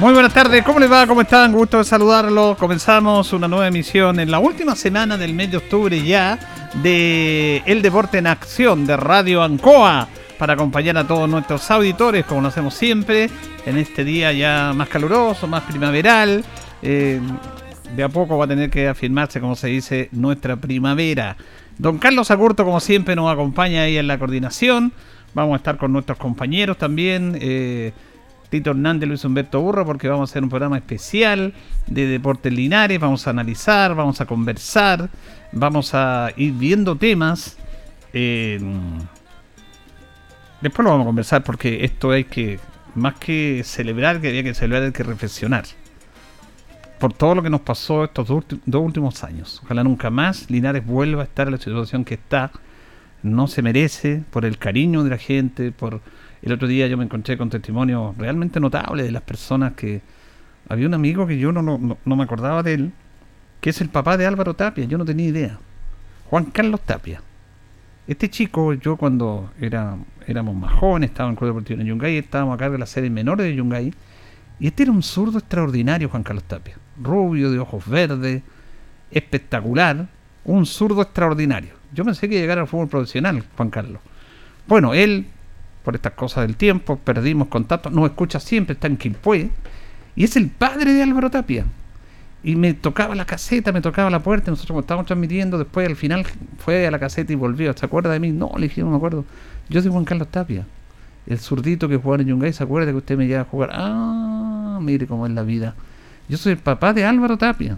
Muy buenas tardes, ¿cómo les va? ¿Cómo están? Gusto de saludarlos. Comenzamos una nueva emisión en la última semana del mes de octubre ya de El Deporte en Acción de Radio Ancoa para acompañar a todos nuestros auditores, como lo hacemos siempre, en este día ya más caluroso, más primaveral. Eh, de a poco va a tener que afirmarse, como se dice, nuestra primavera. Don Carlos Agurto, como siempre, nos acompaña ahí en la coordinación. Vamos a estar con nuestros compañeros también. Eh, Tito Hernández, Luis Humberto Burro, porque vamos a hacer un programa especial de Deportes Linares, vamos a analizar, vamos a conversar, vamos a ir viendo temas. después lo vamos a conversar porque esto hay que, más que celebrar, que había que celebrar, hay que reflexionar. Por todo lo que nos pasó estos dos, dos últimos años. Ojalá nunca más Linares vuelva a estar en la situación que está. No se merece por el cariño de la gente, por el otro día yo me encontré con testimonios realmente notables de las personas que... Había un amigo que yo no, no, me acordaba de él, que es el papá de Álvaro Tapia, yo no tenía idea. Juan Carlos Tapia. Este chico, yo cuando era, éramos más jóvenes, estaba en Club Deportivo de Yungay, estábamos a cargo de la serie menores de Yungay, y este era un zurdo extraordinario, Juan Carlos Tapia. Rubio, de ojos verdes, espectacular, un zurdo extraordinario. Yo pensé que llegara al fútbol profesional, Juan Carlos. Bueno, él por estas cosas del tiempo, perdimos contacto, nos escucha siempre, está en Quilpué, y es el padre de Álvaro Tapia. Y me tocaba la caseta, me tocaba la puerta, nosotros estábamos transmitiendo, después al final fue a la caseta y volvió. ¿Se acuerda de mí? No, le dije, no me acuerdo. Yo soy Juan Carlos Tapia, el zurdito que jugaba en Yungay, ¿se acuerda que usted me lleva a jugar? Ah, mire cómo es la vida. Yo soy el papá de Álvaro Tapia.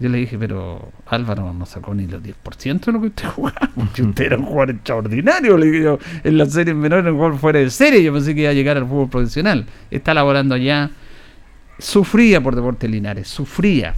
Yo le dije, pero Álvaro no sacó ni los 10% de lo que usted jugaba. usted era un jugador extraordinario, le dije yo. En las series menores, un jugador fuera de serie. Yo pensé que iba a llegar al fútbol profesional. Está laborando allá. Sufría por Deportes Linares, sufría.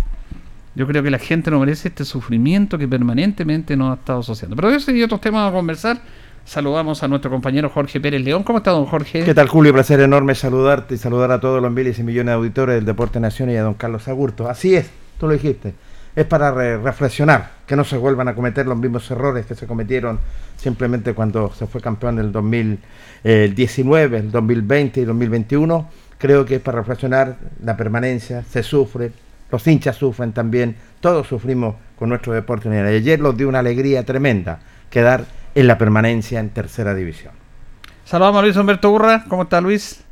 Yo creo que la gente no merece este sufrimiento que permanentemente nos ha estado asociando. Pero de eso y otros temas a conversar. Saludamos a nuestro compañero Jorge Pérez León. ¿Cómo está, don Jorge? ¿Qué tal, Julio? Placer enorme saludarte y saludar a todos los miles y millones de auditores del Deporte Nación y a don Carlos Agurto. Así es, tú lo dijiste es para reflexionar, que no se vuelvan a cometer los mismos errores que se cometieron simplemente cuando se fue campeón en el 2019, el 2020 y 2021. creo que es para reflexionar la permanencia, se sufre, los hinchas sufren también, todos sufrimos con nuestro deporte. Y ayer los dio una alegría tremenda quedar en la permanencia en tercera división. Saludamos a Luis Humberto Urra, ¿cómo está Luis?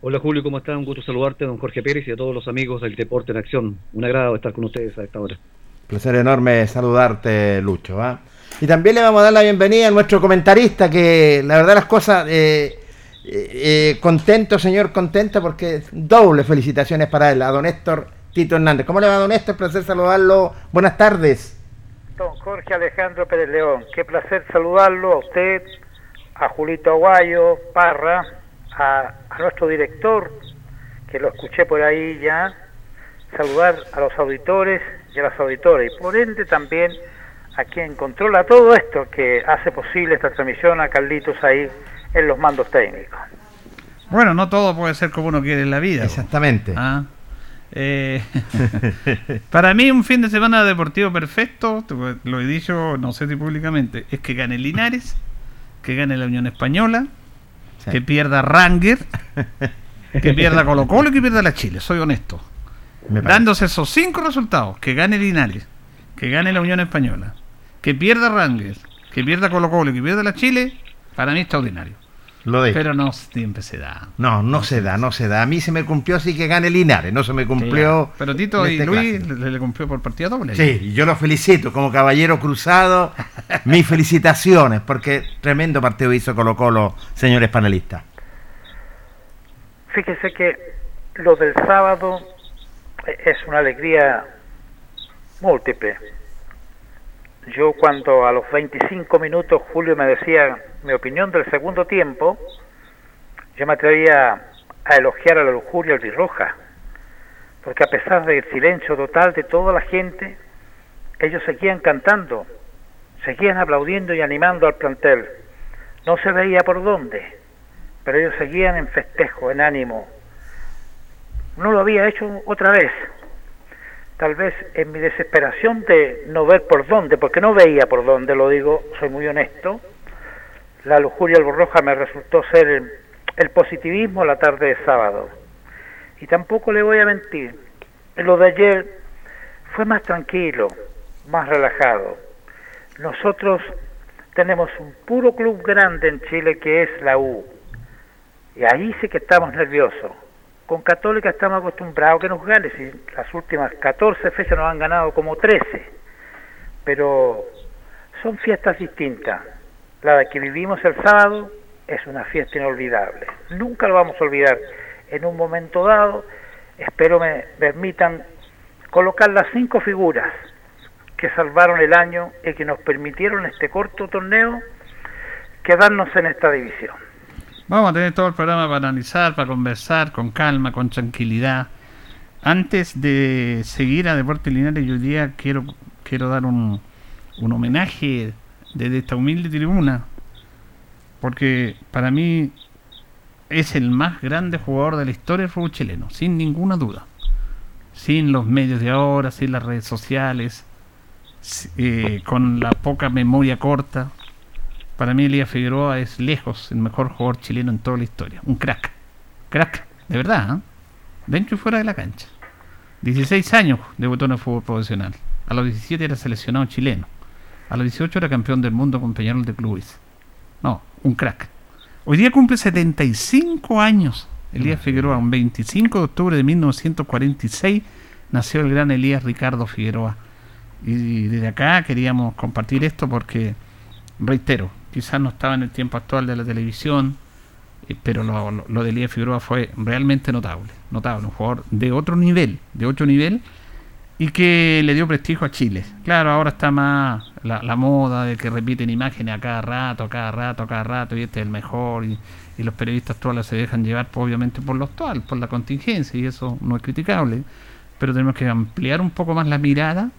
Hola Julio, ¿cómo estás? Un gusto saludarte, don Jorge Pérez y a todos los amigos del Deporte en Acción. Un agrado estar con ustedes a esta hora. Placer enorme saludarte, Lucho. ¿ah? Y también le vamos a dar la bienvenida a nuestro comentarista, que la verdad las cosas, eh, eh, eh, contento, señor, contento, porque doble felicitaciones para él, a don Héctor Tito Hernández. ¿Cómo le va, don Héctor? Placer saludarlo. Buenas tardes. Don Jorge Alejandro Pérez León, qué placer saludarlo a usted, a Julito Aguayo, Parra, a, nuestro director, que lo escuché por ahí ya, saludar a los auditores y a las auditoras, y por ende también a quien controla todo esto, que hace posible esta transmisión, a Carlitos ahí en los mandos técnicos. Bueno, no todo puede ser como uno quiere en la vida. Exactamente. ¿Ah? Eh, para mí un fin de semana deportivo perfecto, lo he dicho, no sé si públicamente, es que gane Linares, que gane la Unión Española, que pierda Ranger, que pierda Colo Colo y que pierda la Chile, soy honesto. Dándose esos cinco resultados, que gane Linares, que gane la Unión Española, que pierda Ranger, que pierda Colo Colo y que pierda la Chile, para mí extraordinario. Lo Pero no siempre se da. No, no, se, da, no se da. A mí se me cumplió así que gane Linares, no se me cumplió. Pero Tito y este Luis le, cumplió por partida doble. Sí, yo lo felicito como caballero cruzado. mis felicitaciones, porque tremendo partido hizo Colo Colo, señores panelistas. Fíjese que lo del sábado es una alegría múltiple. Yo cuando a los 25 minutos Julio me decía mi opinión del segundo tiempo, yo me atrevía a elogiar a la lujuria albirroja, porque a pesar del silencio total de toda la gente, ellos seguían cantando, seguían aplaudiendo y animando al plantel. No se veía por dónde, pero ellos seguían en festejo, en ánimo. No lo había hecho otra vez, tal vez en mi desesperación de no ver por dónde, porque no veía por dónde, lo digo, soy muy honesto, la lujuria alborroja me resultó ser el, positivismo la tarde de sábado. Y tampoco le voy a mentir, lo de ayer fue más tranquilo, más relajado. Nosotros tenemos un puro club grande en Chile que es la U. Y ahí sí que estamos nerviosos con Católica estamos acostumbrados a que nos gane, si las últimas 14 fechas nos han ganado como 13, pero son fiestas distintas. La que vivimos el sábado es una fiesta inolvidable, nunca lo vamos a olvidar. En un momento dado, espero me permitan colocar las cinco figuras que salvaron el año y que nos permitieron este corto torneo quedarnos en esta división. Vamos a tener todo el programa para analizar, para conversar con calma, con tranquilidad. Antes de seguir a Deportes Linares, yo hoy día quiero, quiero dar un, un homenaje desde esta humilde tribuna, porque para mí es el más grande jugador de la historia del fútbol chileno, sin ninguna duda. Sin los medios de ahora, sin las redes sociales, eh, con la poca memoria corta. Para mí Elías Figueroa es lejos el mejor jugador chileno en toda la historia. Un crack. Crack, de verdad. ¿eh? Dentro y fuera de la cancha. 16 años debutó en el fútbol profesional. A los 17 era seleccionado chileno. A los 18 era campeón del mundo con Peñarol de Clubes. No, un crack. Hoy día cumple 75 años. Elías Figueroa, un 25 de octubre de 1946 nació el gran Elías Ricardo Figueroa. Y desde acá queríamos compartir esto porque, reitero, quizás no estaba en el tiempo actual de la televisión, eh, pero lo, lo, de Elías Figueroa fue realmente notable, notable, un jugador de otro nivel, de otro nivel, y que le dio prestigio a Chile. Claro, ahora está más la, moda de que repiten imágenes a cada rato, a cada rato, a cada rato, y este es el mejor, y, los periodistas actuales se dejan llevar, pues, obviamente, por lo actual, por la contingencia, y eso no es criticable, pero tenemos que ampliar un poco más la mirada,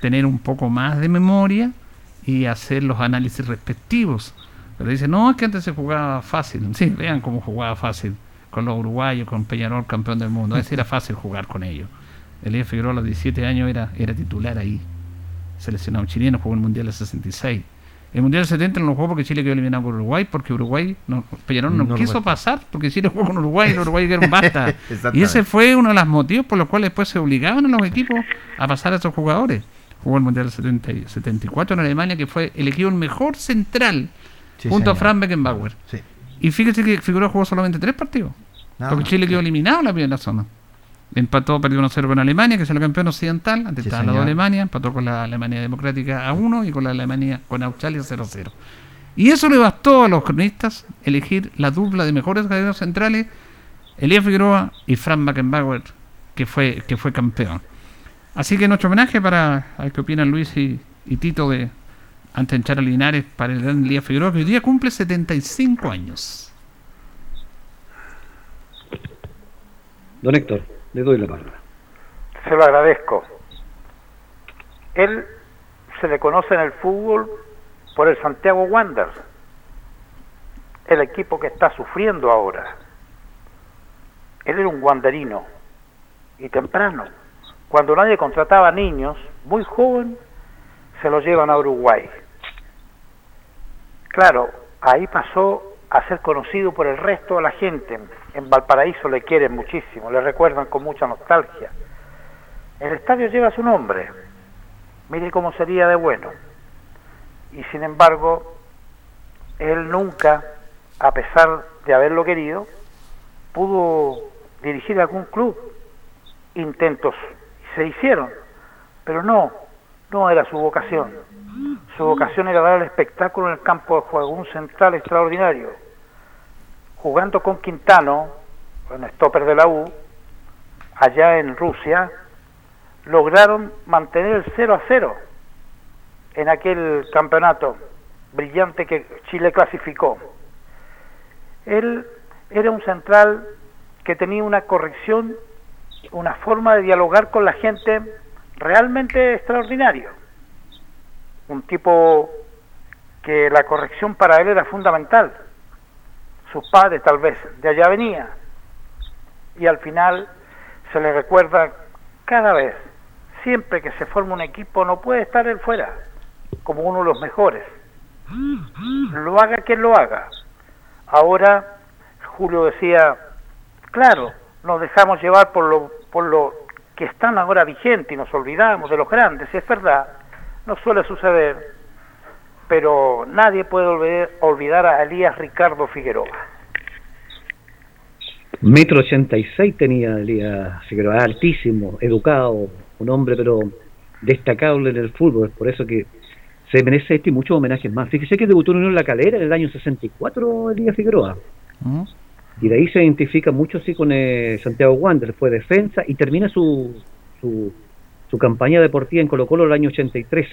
tener un poco más de memoria, y hacer los análisis respectivos. Pero dice, no, es que antes se jugaba fácil. Sí, vean cómo jugaba fácil con los uruguayos, con Peñarol, campeón del mundo. Ese era fácil jugar con ellos. Elías Figueroa a los 17 años era, era titular ahí. Seleccionado chileno, jugó el Mundial de 66. El Mundial 70 no lo jugó porque Chile quedó eliminado por Uruguay, porque Uruguay, no, Peñarol no, quiso pasar, porque Chile jugó con Uruguay y los Uruguay dieron basta. Y ese fue uno de los motivos por los cuales después se obligaban a los equipos a pasar a esos jugadores. Jugó el Mundial 70 y 74 en Alemania, que fue elegido el mejor central Sí, junto a. Frank Beckenbauer. Sí. Y fíjese que Figueroa jugó solamente tres partidos. Porque. Chile quedó eliminado en la primera zona. Empató, perdió 1-0 con Alemania, que es el campeón occidental. Antes Sí, estaba la de señor. Alemania. Empató con la Alemania Democrática a 1 y con la Alemania con Australia 0-0. Y eso le bastó a los cronistas elegir la dupla de mejores jugadores centrales, Elías Figueroa y Frank Beckenbauer, que fue, que fue campeón. Así que nuestro homenaje para a ver qué opinan Luis y, y Tito de antes de echar a Linares para el gran Elías Figueroa, que hoy día cumple 75 años. Don Héctor, le doy la palabra. Se lo agradezco. Él se le conoce en el fútbol por el Santiago Wanderers, el equipo que está sufriendo ahora. Él era un wanderino y temprano. Cuando nadie contrataba niños, muy joven, se lo llevan a Uruguay. Claro, ahí pasó a ser conocido por el resto de la gente. En Valparaíso le quieren muchísimo, le recuerdan con mucha nostalgia. El estadio lleva su nombre. Mire cómo sería de bueno. Y sin embargo, él nunca, a pesar de haberlo querido, pudo dirigir algún club. Intentos se hicieron, pero no, no era su vocación. Su vocación era dar el espectáculo en el campo de juego, un central extraordinario. Jugando con Quintano, en stopper de la U, allá en Rusia, lograron mantener el 0 a 0 en aquel campeonato brillante que Chile clasificó. Él era un central que tenía una corrección, una forma de dialogar con la gente realmente extraordinario. Un tipo que la corrección para él era fundamental. Sus padres tal vez de allá venía. Y al final se le recuerda cada vez, siempre que se forma un equipo, no puede estar él fuera como uno de los mejores. Lo haga quien lo haga. Ahora, Julio decía, claro, nos dejamos llevar por lo, por lo que están ahora vigentes y nos olvidamos de los grandes, y es verdad, no suele suceder, pero nadie puede olvidar, a Elías Ricardo Figueroa. Metro 86 tenía Elías Figueroa, altísimo, educado, un hombre pero destacable en el fútbol, por eso que se merece este y muchos homenajes más. Fíjese que debutó en Unión La Calera en el año 64 Elías Figueroa, ¿Mm? Y de ahí se identifica mucho sí con eh, Santiago Wander, fue defensa y termina su, su, su campaña deportiva en Colo Colo el año 83.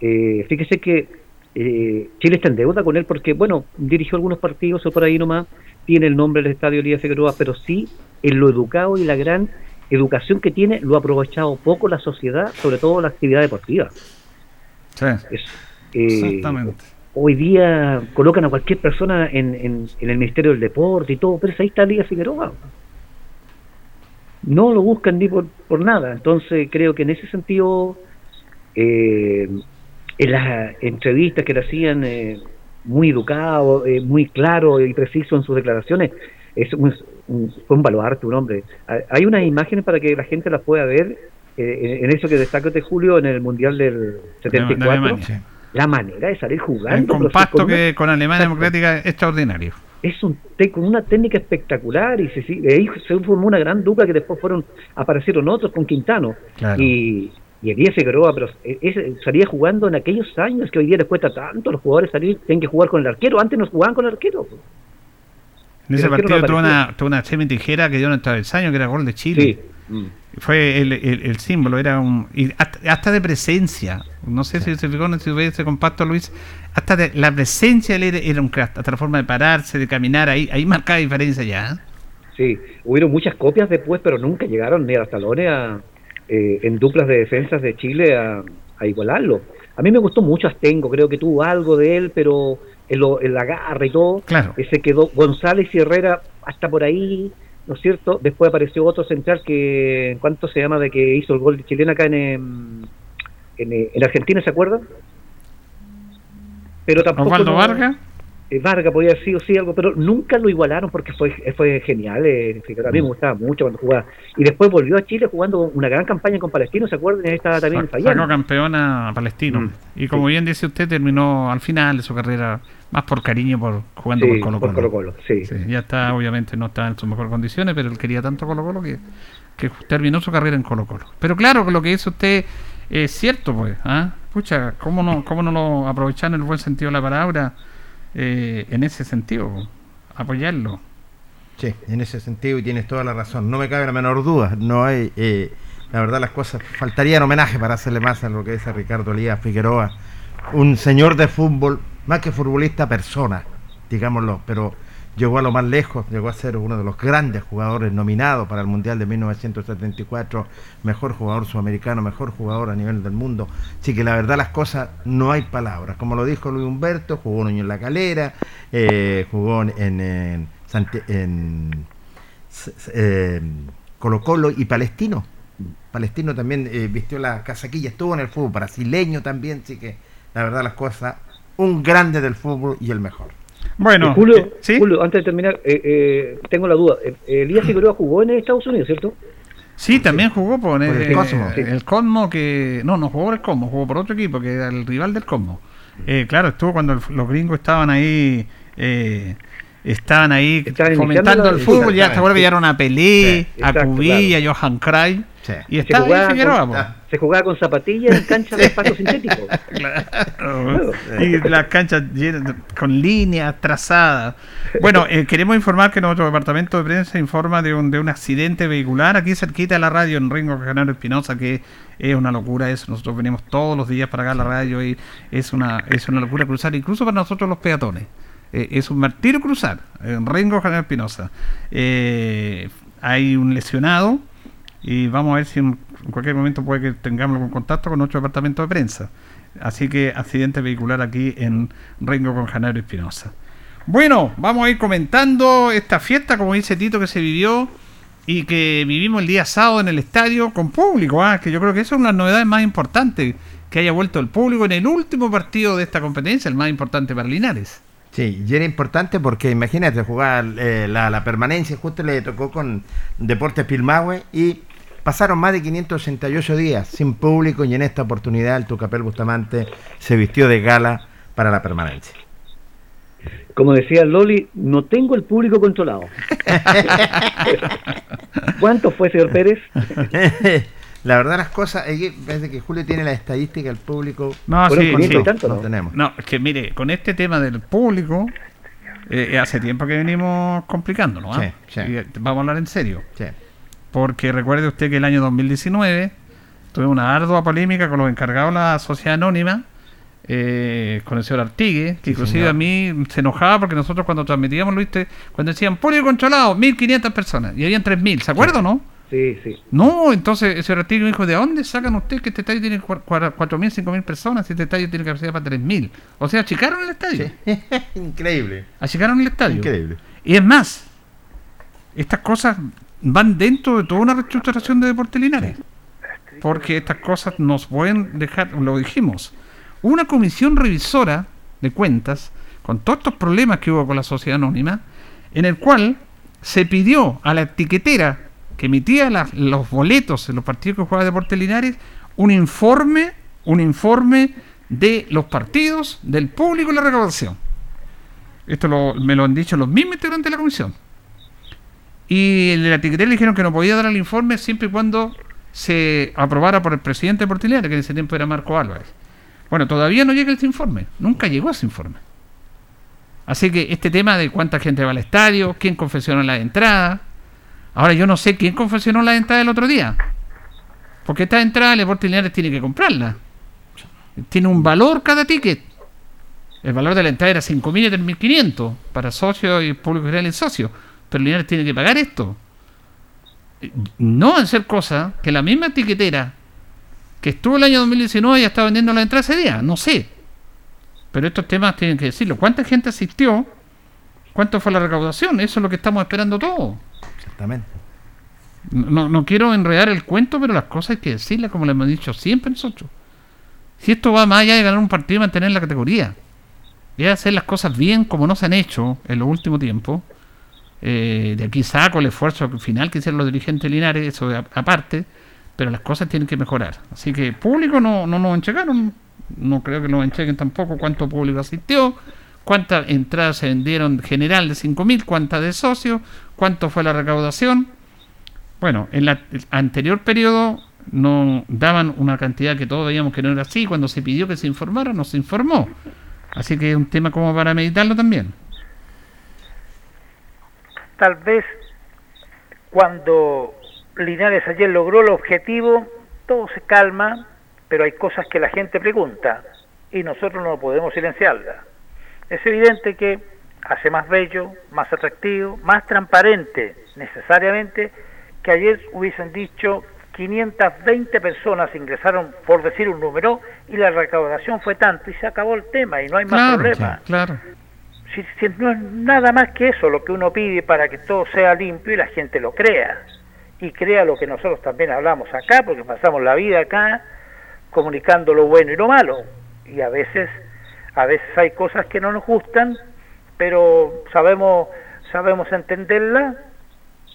Eh, fíjese que eh, Chile está en deuda con él porque, bueno, dirigió algunos partidos o por ahí nomás, tiene el nombre del estadio Elías Figueroa, pero sí en lo educado y la gran educación que tiene lo ha aprovechado poco la sociedad, sobre todo la actividad deportiva. Sí, Es, eh, exactamente. Hoy día colocan a cualquier persona en, en, en el Ministerio del Deporte y todo, pero ahí está Elías Figueroa. No lo buscan ni por, por nada. Entonces creo que en ese sentido, eh, en las entrevistas que le hacían, eh, muy educado, eh, muy claro y preciso en sus declaraciones, es un, un- fue un baluarte, un hombre. Hay- unas imágenes para que la gente las pueda ver eh, en eso que destaca de Julio en el Mundial del De 74 Alemania. Sí. La manera de salir Un jugando. sí, compacto con una- que con Alemania Exacto. Democrática es extraordinario. es un con una técnica espectacular y se, ahí se formó una gran dupla que después fueron aparecieron otros con Quintano Claro. y y Elías Figueroa pero e- ese- salía jugando en aquellos años que hoy día les cuesta tanto a los jugadores salir tienen que jugar con el arquero antes no jugaban con el arquero En ese no partido tuvo una, tuvo una semi tijera que dio en el travesaño, que era gol de Chile. sí Mm. Fue el, el- el símbolo, era un. y hasta, hasta de presencia. No sé si se fijó en ese compacto, Luis. Hasta de, la presencia de él era, un crack. Hasta la forma de pararse, de caminar, ahí, ahí marcaba diferencia ya. ¿eh? Sí, hubieron muchas copias después, pero nunca llegaron ni a los talones a, eh, en duplas de defensas de Chile a, a igualarlo. A mí me gustó mucho Astengo, creo que tuvo algo de él, pero el, el agarre y todo, Claro. ese quedó González y Herrera hasta por ahí, ¿no es cierto? Después apareció otro central que, ¿cuánto se llama? De que hizo el gol de chilena acá en, em, en, eh, en Argentina, ¿se acuerdan? pero tampoco Osvaldo no- Vargas. eh, Vargas podía haber sido sí algo, pero nunca lo igualaron porque fue fue genial. Eh, a mí me gustaba mucho cuando jugaba. Y después volvió a Chile jugando una gran campaña con Palestino, ¿se acuerdan? Ahí estaba también Sa- Sacó campeón a Palestino. Mm. Y como bien dice usted, terminó al final de su carrera más por cariño por jugando Sí, por Colo por Colo. Colo-Colo, sí. Sí, ya está, obviamente no está en sus mejores condiciones, pero él quería tanto Colo Colo que, que terminó su carrera en Colo Colo. Pero claro, que lo que dice usted es cierto, pues. ¿ah? Pucha, ¿cómo no, ¿cómo no lo aprovechar en el buen sentido de la palabra eh, en ese sentido? Apoyarlo. Sí, en ese sentido y tienes toda la razón. No me cabe la menor duda. No hay, eh, la verdad, las cosas. Faltaría homenaje para hacerle más a lo que es a Ricardo Elías Figueroa, un señor de fútbol, más que futbolista, persona, digámoslo, pero llegó a lo más lejos, llegó a ser uno de los grandes jugadores nominados para el Mundial de 1974, mejor jugador sudamericano, mejor jugador a nivel del mundo. Así que la verdad las cosas no hay palabras. Como lo dijo Luis Humberto, jugó un año en La Calera, eh, jugó en, en, en eh, Colo Colo y Palestino. Palestino también eh, vistió la casaquilla, estuvo en el fútbol brasileño también, así que la verdad las cosas, un grande del fútbol y el mejor. Bueno, Eh, Julio, eh, ¿sí? Julio, antes de terminar, eh, eh, tengo la duda. Eh, Elías Figueroa jugó en Estados Unidos, ¿cierto? Sí, también jugó por, Por el Cosmo. el Cosmo que... No, no jugó por el Cosmo, jugó por otro equipo que era el rival del Cosmo. Eh, claro, estuvo cuando el- los gringos estaban ahí... eh, estaban ahí Estaban fomentando el fútbol, ya te Exactamente. acuerdas que llegaron a Pelé, Sí, a exacto, Cubilla, a Johan Cray, Sí. y Se estaba ahí jugaba Figueroa, con-. Ah. Se jugaba con zapatillas en cancha de pasto sintético. Claro. Y las canchas llenas, con líneas trazadas. Bueno, eh, queremos informar que nuestro departamento de prensa informa de un, de un accidente vehicular aquí cerquita de la radio en Ringo Canaro Espinosa, que es una locura eso. Nosotros venimos todos los días para acá a la radio y es una, es una locura cruzar, incluso para nosotros los peatones. Eh, es un martirio cruzar en Ringo Canaro Espinosa. Eh, hay un lesionado y vamos a ver si en cualquier momento puede que tengamos contacto con nuestro departamento de prensa. Así que accidente vehicular aquí en Rengo con Janaro Espinosa. Bueno, vamos a ir comentando esta fiesta, como dice Tito, que se vivió y que vivimos el día sábado en el estadio con público, ah, que yo creo que eso es una de las novedades más importantes, que haya vuelto el público en el último partido de esta competencia, el más importante para Linares. Sí, y era importante porque imagínate jugar eh, la, la permanencia, justo le tocó con Deportes Pilmahue y pasaron más de 588 días sin público y en esta oportunidad el Tucapel Bustamante se vistió de gala para la permanencia. Como decía Loli, no tengo el público controlado. ¿Cuánto fue, señor Pérez? la verdad las cosas, es que parece que Julio tiene la estadística, el público No, sí, 500 sí. y tanto, no ¿no? tenemos. No, es que mire, con este tema del público, eh, hace tiempo que venimos complicándonos. ¿ah? Sí, sí. Y, eh, vamos a hablar en serio. Sí. Porque recuerde usted que el año 2019 tuve una ardua polémica con los encargados de la sociedad anónima, eh, con el señor Artigue, que Sí, inclusive señor. a mí se enojaba porque nosotros cuando transmitíamos, lo viste, cuando decían público controlado, 1.500 personas, y habían 3.000, ¿se acuerdan o no? Sí, sí. No, entonces el señor Artigue me dijo, ¿de dónde sacan ustedes que este estadio tiene cua- cua- 4.000, 5.000 personas y este estadio tiene capacidad para 3.000? O sea, achicaron el estadio. Sí. Increíble. Achicaron el estadio. Increíble. Y es más, estas cosas van dentro de toda una reestructuración de Deportes Linares. Porque estas cosas nos pueden dejar, lo dijimos, una comisión revisora de cuentas, con todos estos problemas que hubo con la sociedad anónima, en el cual se pidió a la etiquetera que emitía los boletos en los partidos que jugaba Deportes Linares un informe, un informe de los partidos, del público y la recaudación. Esto lo- me lo han dicho los mismos integrantes de la comisión. Y el de la etiquetera le dijeron que no podía dar el informe siempre y cuando se aprobara por el presidente de Portiliana, que en ese tiempo era Marco Álvarez. Bueno, todavía no llega ese informe. Nunca llegó ese informe. Así que este tema de cuánta gente va al estadio, quién confesionó la entrada. Ahora yo no sé quién confesionó la entrada el otro día. Porque esta entrada Deportes Linares tiene que comprarla. Tiene un valor cada ticket. El valor de la entrada era 5.000 y 3.500 para socios y público general y socios. Pero Linares tiene que pagar esto. No ser cosa que la misma etiquetera que estuvo el año 2019 ya está vendiendo la entrada ese día. No sé. Pero estos temas tienen que decirlo. ¿Cuánta gente asistió? ¿Cuánto fue la recaudación? Eso es lo que estamos esperando todos. Exactamente. No, no quiero enredar el cuento, pero las cosas hay que decirlas como le hemos dicho siempre nosotros. Si esto va más allá de ganar un partido y mantener la categoría. es hacer las cosas bien como no se han hecho en los últimos tiempos. Eh, de aquí saco el esfuerzo final que hicieron los dirigentes Linares, eso aparte, pero las cosas tienen que mejorar. Así que público no, no nos enchecaron, no creo que nos enchequen tampoco cuánto público asistió, cuántas entradas se vendieron general de 5.000, cuántas de socios, cuánto fue la recaudación. Bueno, en el anterior periodo no daban una cantidad que todos veíamos que no era así, cuando se pidió que se informara, no se informó. Así que es un tema como para meditarlo también. Tal vez cuando Linares ayer logró el objetivo, todo se calma, pero hay cosas que la gente pregunta y nosotros no podemos silenciarlas. Es evidente que hace más bello, más atractivo, más transparente necesariamente que ayer hubiesen dicho 520 personas ingresaron, por decir un número, y la recaudación fue tanto, y se acabó el tema, y no hay más problema. claro. Si, no es nada más que eso lo que uno pide para que todo sea limpio y la gente lo crea, y crea lo que nosotros también hablamos acá, porque pasamos la vida acá comunicando lo bueno y lo malo, y a veces, a veces hay cosas que no nos gustan, pero sabemos, sabemos entenderla,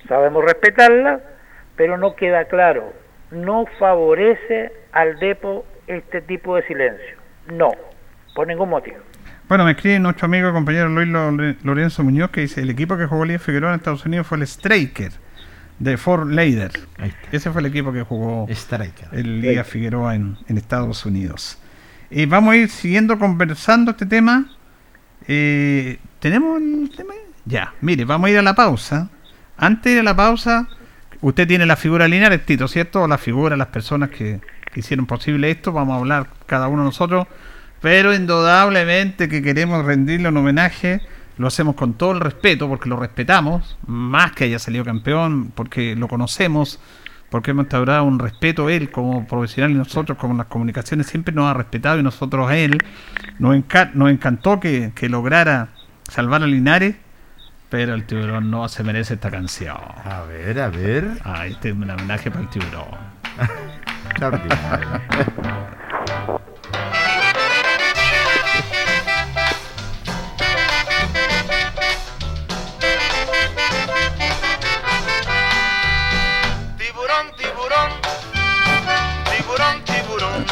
sabemos respetarla, pero no queda claro. No favorece al depo este tipo de silencio. No, por ningún motivo. Bueno, me escribe nuestro amigo y compañero Luis Lorenzo Muñoz que dice, el equipo que jugó Liga Figueroa en Estados Unidos fue el Striker de Fort Lader. Ese fue el equipo que jugó el Liga Figueroa en, Estados Unidos. Y vamos a ir siguiendo conversando este tema. Eh, ¿Tenemos el tema? Ya, mire, vamos a ir a la pausa. Antes de ir a la pausa, Usted tiene la figura lineal, Tito, ¿cierto? La figura, las personas que, hicieron posible esto, vamos a hablar cada uno de nosotros, pero indudablemente que queremos rendirle un homenaje, lo hacemos con todo el respeto, porque lo respetamos, más que haya salido campeón, porque lo conocemos, porque hemos instaurado un respeto él como profesional y nosotros como las comunicaciones siempre nos ha respetado y nosotros a él nos, nos encantó que, que lograra salvar a Linares pero el tiburón no se merece esta canción. A ver, a ver. Ah, este es un homenaje para el tiburón. tiburón,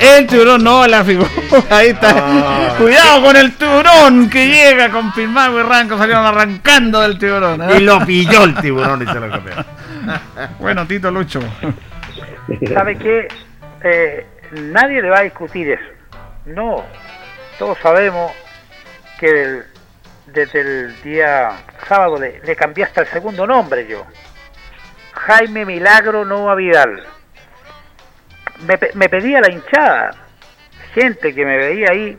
El tiburón no, la figura. Ahí está. Ah. Cuidado con el tiburón que llega con Pilmago y Ranco. Salieron arrancando del tiburón. ¿eh? Y lo pilló el tiburón y se lo comió. bueno, Tito Lucho. ¿Sabe qué? Eh, nadie le va a discutir eso. No. Todos sabemos que desde el día sábado le, le cambié hasta el segundo nombre yo. Jaime Milagro Nova Vidal me, pedía la hinchada, gente que me veía ahí,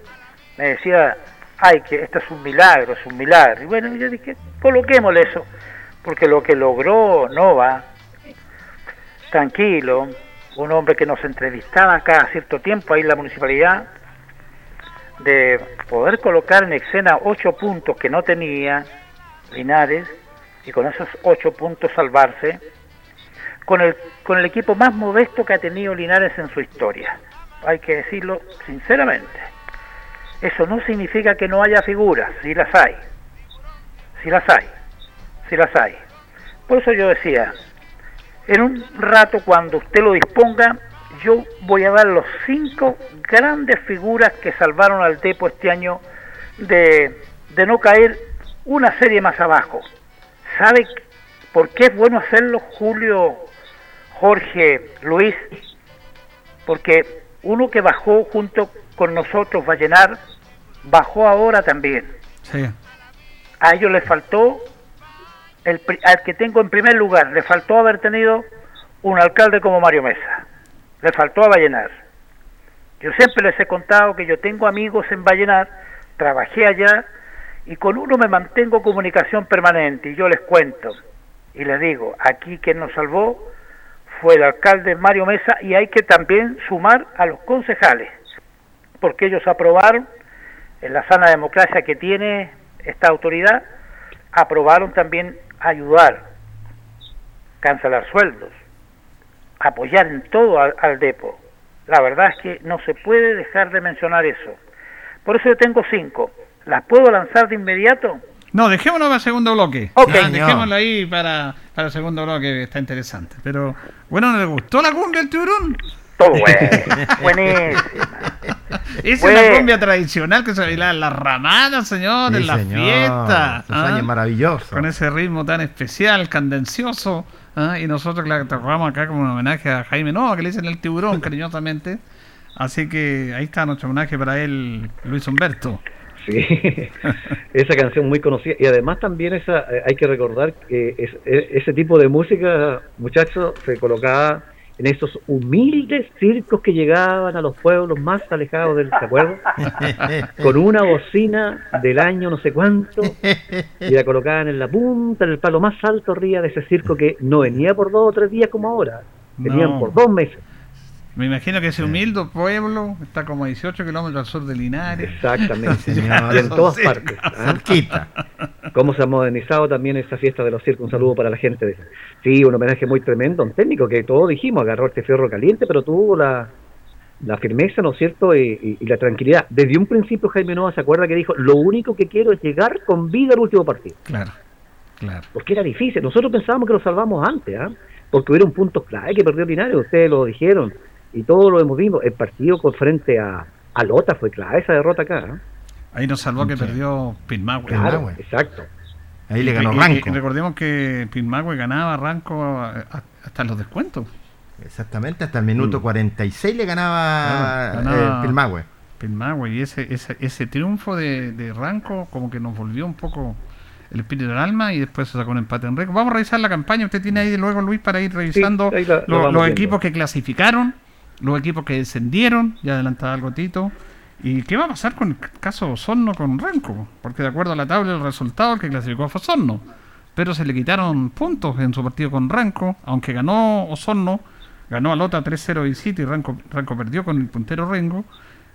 me decía, ay, que esto es un milagro, es un milagro. Y bueno, yo dije, coloquémosle eso, porque lo que logró Nova, tranquilo, un hombre que nos entrevistaba cada cierto tiempo ahí en la municipalidad, de poder colocar en escena ocho puntos que no tenía Linares y con esos ocho puntos salvarse, con el, con el equipo más modesto que ha tenido Linares en su historia. Hay que decirlo sinceramente. Eso no significa que no haya figuras, si las hay. Si las hay. Si las hay. Por eso yo decía, en un rato cuando usted lo disponga, yo voy a dar los cinco grandes figuras que salvaron al Tepo este año de, de no caer una serie más abajo. ¿Sabe por qué es bueno hacerlo, Julio Jorge Luis, porque uno que bajó junto con nosotros, Vallenar, bajó ahora también. A ellos les faltó, el, al que tengo en primer lugar, le faltó haber tenido un alcalde como Mario Mesa. Le faltó a Vallenar. Yo siempre les he contado que yo tengo amigos en Vallenar, trabajé allá y con uno me mantengo comunicación permanente y yo les cuento y les digo, aquí quien nos salvó fue el alcalde Mario Mesa y hay que también sumar a los concejales, porque ellos aprobaron en la sana democracia que tiene esta autoridad, aprobaron también ayudar, cancelar sueldos, apoyar en todo al, al depo. La verdad es que no se puede dejar de mencionar eso. Por eso yo tengo cinco. ¿Las puedo lanzar de inmediato? No, dejémoslo para el segundo bloque. Ok. Ah, dejémoslo ahí para, para el segundo bloque, que está interesante. Pero, bueno, ¿no le gustó la cumbia del tiburón? Todo bueno, buenísima. Esa es Bueno. la cumbia tradicional que se bailaba en las ramadas, señor, en las señor. fiestas. ¿ah? años maravillosos. Con ese ritmo tan especial, candencioso. ¿ah? Y nosotros la tocamos acá como un homenaje a Jaime Nova, que le dicen el tiburón cariñosamente. Así que ahí está nuestro homenaje para él, Luis Humberto. Sí, esa canción muy conocida. Y además también esa eh, hay que recordar que es- e- ese tipo de música, muchachos, se colocaba en esos humildes circos que llegaban a los pueblos más alejados del, ¿se acuerdan? Con una bocina del año no sé cuánto y la colocaban en la punta, en el palo más alto arriba de ese circo que no venía por dos o tres días como ahora, venían No. por dos meses. Me imagino que ese humilde pueblo está como a 18 kilómetros al sur de Linares. Exactamente. Sí, señor. y en todas Sí. partes. ¿ah? Cerquita. cómo se ha modernizado también esta fiesta de los circos. Un saludo para la gente. de- Sí, un homenaje muy tremendo, un técnico que todos dijimos, agarró este fierro caliente, pero tuvo la, la firmeza, ¿no es cierto?, y, y- y la tranquilidad. Desde un principio Jaime Nova se acuerda que dijo, lo único que quiero es llegar con vida al último partido. Claro, claro. Porque era difícil. Nosotros pensábamos que lo salvamos antes, ¿ah? porque hubiera un punto clave que perdió Linares, ustedes lo dijeron, y todos lo hemos visto. El partido con frente a, a Lota fue clave esa derrota acá. ¿ah? Ahí nos salvó que Sí. perdió Pilmahue. Claro, exacto. Ahí le ganó y- Ranco. y recordemos que Pilmahue ganaba a Ranco hasta en los descuentos. Exactamente, hasta el minuto Mm. 46 le ganaba, Claro, ganaba- eh. Pilmahue y ese, ese, ese triunfo de, de Ranco como que nos volvió un poco el espíritu del alma y después se sacó un empate en récord. Vamos a revisar la campaña. Usted tiene ahí luego, Luis, para ir revisando la- lo- los viendo. equipos que clasificaron, los equipos que descendieron. Ya adelantaba algo Tito. ¿Y qué va a pasar con el caso Osorno con Ranco? Porque de acuerdo a la tabla, el resultado que clasificó fue Osorno. Pero se le quitaron puntos en su partido con Ranco, aunque ganó Osorno, ganó a Lota 3-0 y City, Ranco, Ranco perdió con el puntero Rengo.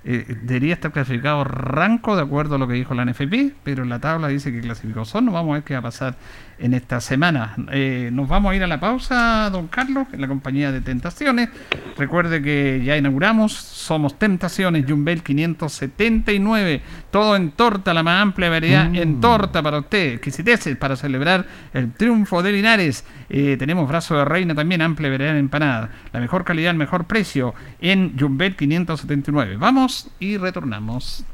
Eh, debería estar clasificado Ranco de acuerdo a lo que dijo la NFP, pero en la tabla dice que clasificó Osorno. Vamos a ver qué va a pasar en esta semana. Eh, nos vamos a ir a la pausa, don Carlos, en la compañía de Tentaciones. Recuerde que ya inauguramos, somos Tentaciones, Jumbel 579, todo en torta, la más amplia variedad en torta para usted, exquisiteces para celebrar el triunfo de Linares. Eh, tenemos brazo de reina también, amplia variedad en empanada, la mejor calidad, el mejor precio en Jumbel 579. Vamos y retornamos.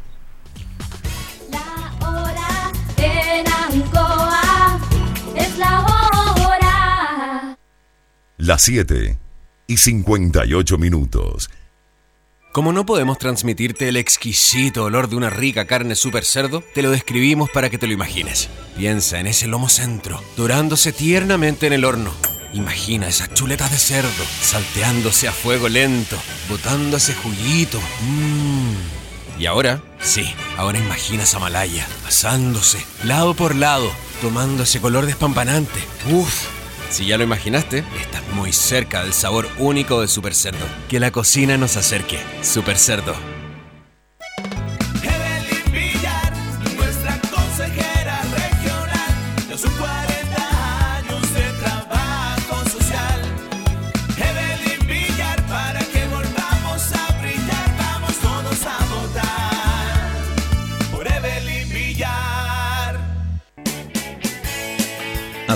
La hora. Las 7 y 58 minutos. Como no podemos transmitirte el exquisito olor de una rica carne super cerdo, te lo describimos para que te lo imagines. Piensa en ese lomo centro, dorándose tiernamente en el horno. Imagina esas chuletas de cerdo, salteándose a fuego lento, botando ese juguito. Mmm. Y ahora, sí, ahora imagina esa malaya, asándose, lado por lado, tomando ese color despampanante. Uf, si ya lo imaginaste, estás muy cerca del sabor único de Super Cerdo. Que la cocina nos acerque. Super Cerdo.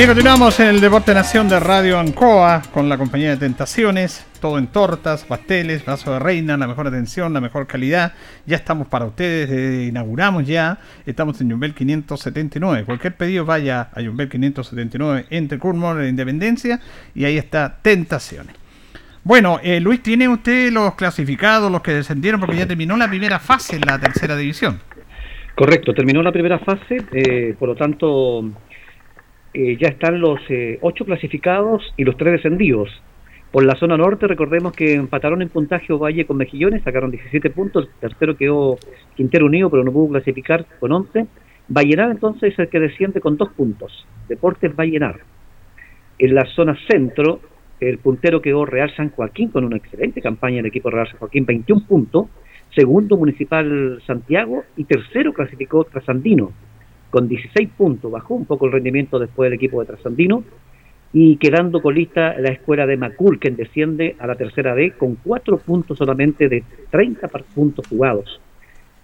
Bien, continuamos en el Deporte Nación de Radio Ancoa con la compañía de Tentaciones. Todo en tortas, pasteles, brazo de reina, la mejor atención, la mejor calidad. Ya estamos para ustedes, eh, inauguramos ya. Estamos en Jumbel 579. Cualquier pedido vaya a Jumbel 579 entre Curmor e Independencia y ahí está Tentaciones. Bueno, eh, Luis, ¿tiene usted los clasificados, los que descendieron? Porque ya terminó la primera fase en la tercera división. Correcto, terminó la primera fase, eh, por lo tanto eh, ya están los eh, ocho clasificados y los tres descendidos. Por la zona norte, recordemos que empataron en puntaje Ovalle con Mejillones, sacaron 17 puntos, el tercero quedó Quintero Unido, pero no pudo clasificar con 11. Vallenar entonces es el que desciende con dos puntos, Deportes Vallenar. En la zona centro, el puntero quedó Real San Joaquín con una excelente campaña en el equipo Real San Joaquín, 21 puntos. Segundo, Municipal Santiago. Y tercero, clasificó Trasandino con 16 puntos. Bajó un poco el rendimiento después del equipo de Trasandino. Y quedando colista la escuela de Macul, que desciende a la tercera D con 4 puntos solamente de 30 par- puntos jugados.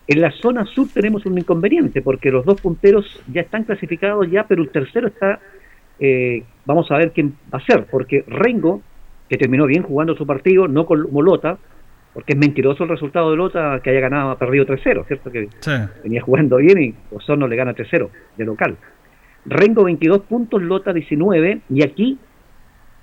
En la zona sur tenemos un inconveniente porque los dos punteros ya están clasificados ya, pero el tercero está, eh, vamos a ver quién va a ser, porque Rengo, que terminó bien jugando su partido, no con Molota, porque es mentiroso el resultado de Lota que haya ganado, ha perdido 3-0, ¿cierto? Que Sí. venía jugando bien y Osorno le gana 3-0 de local. Rengo 22 puntos, Lota 19, y aquí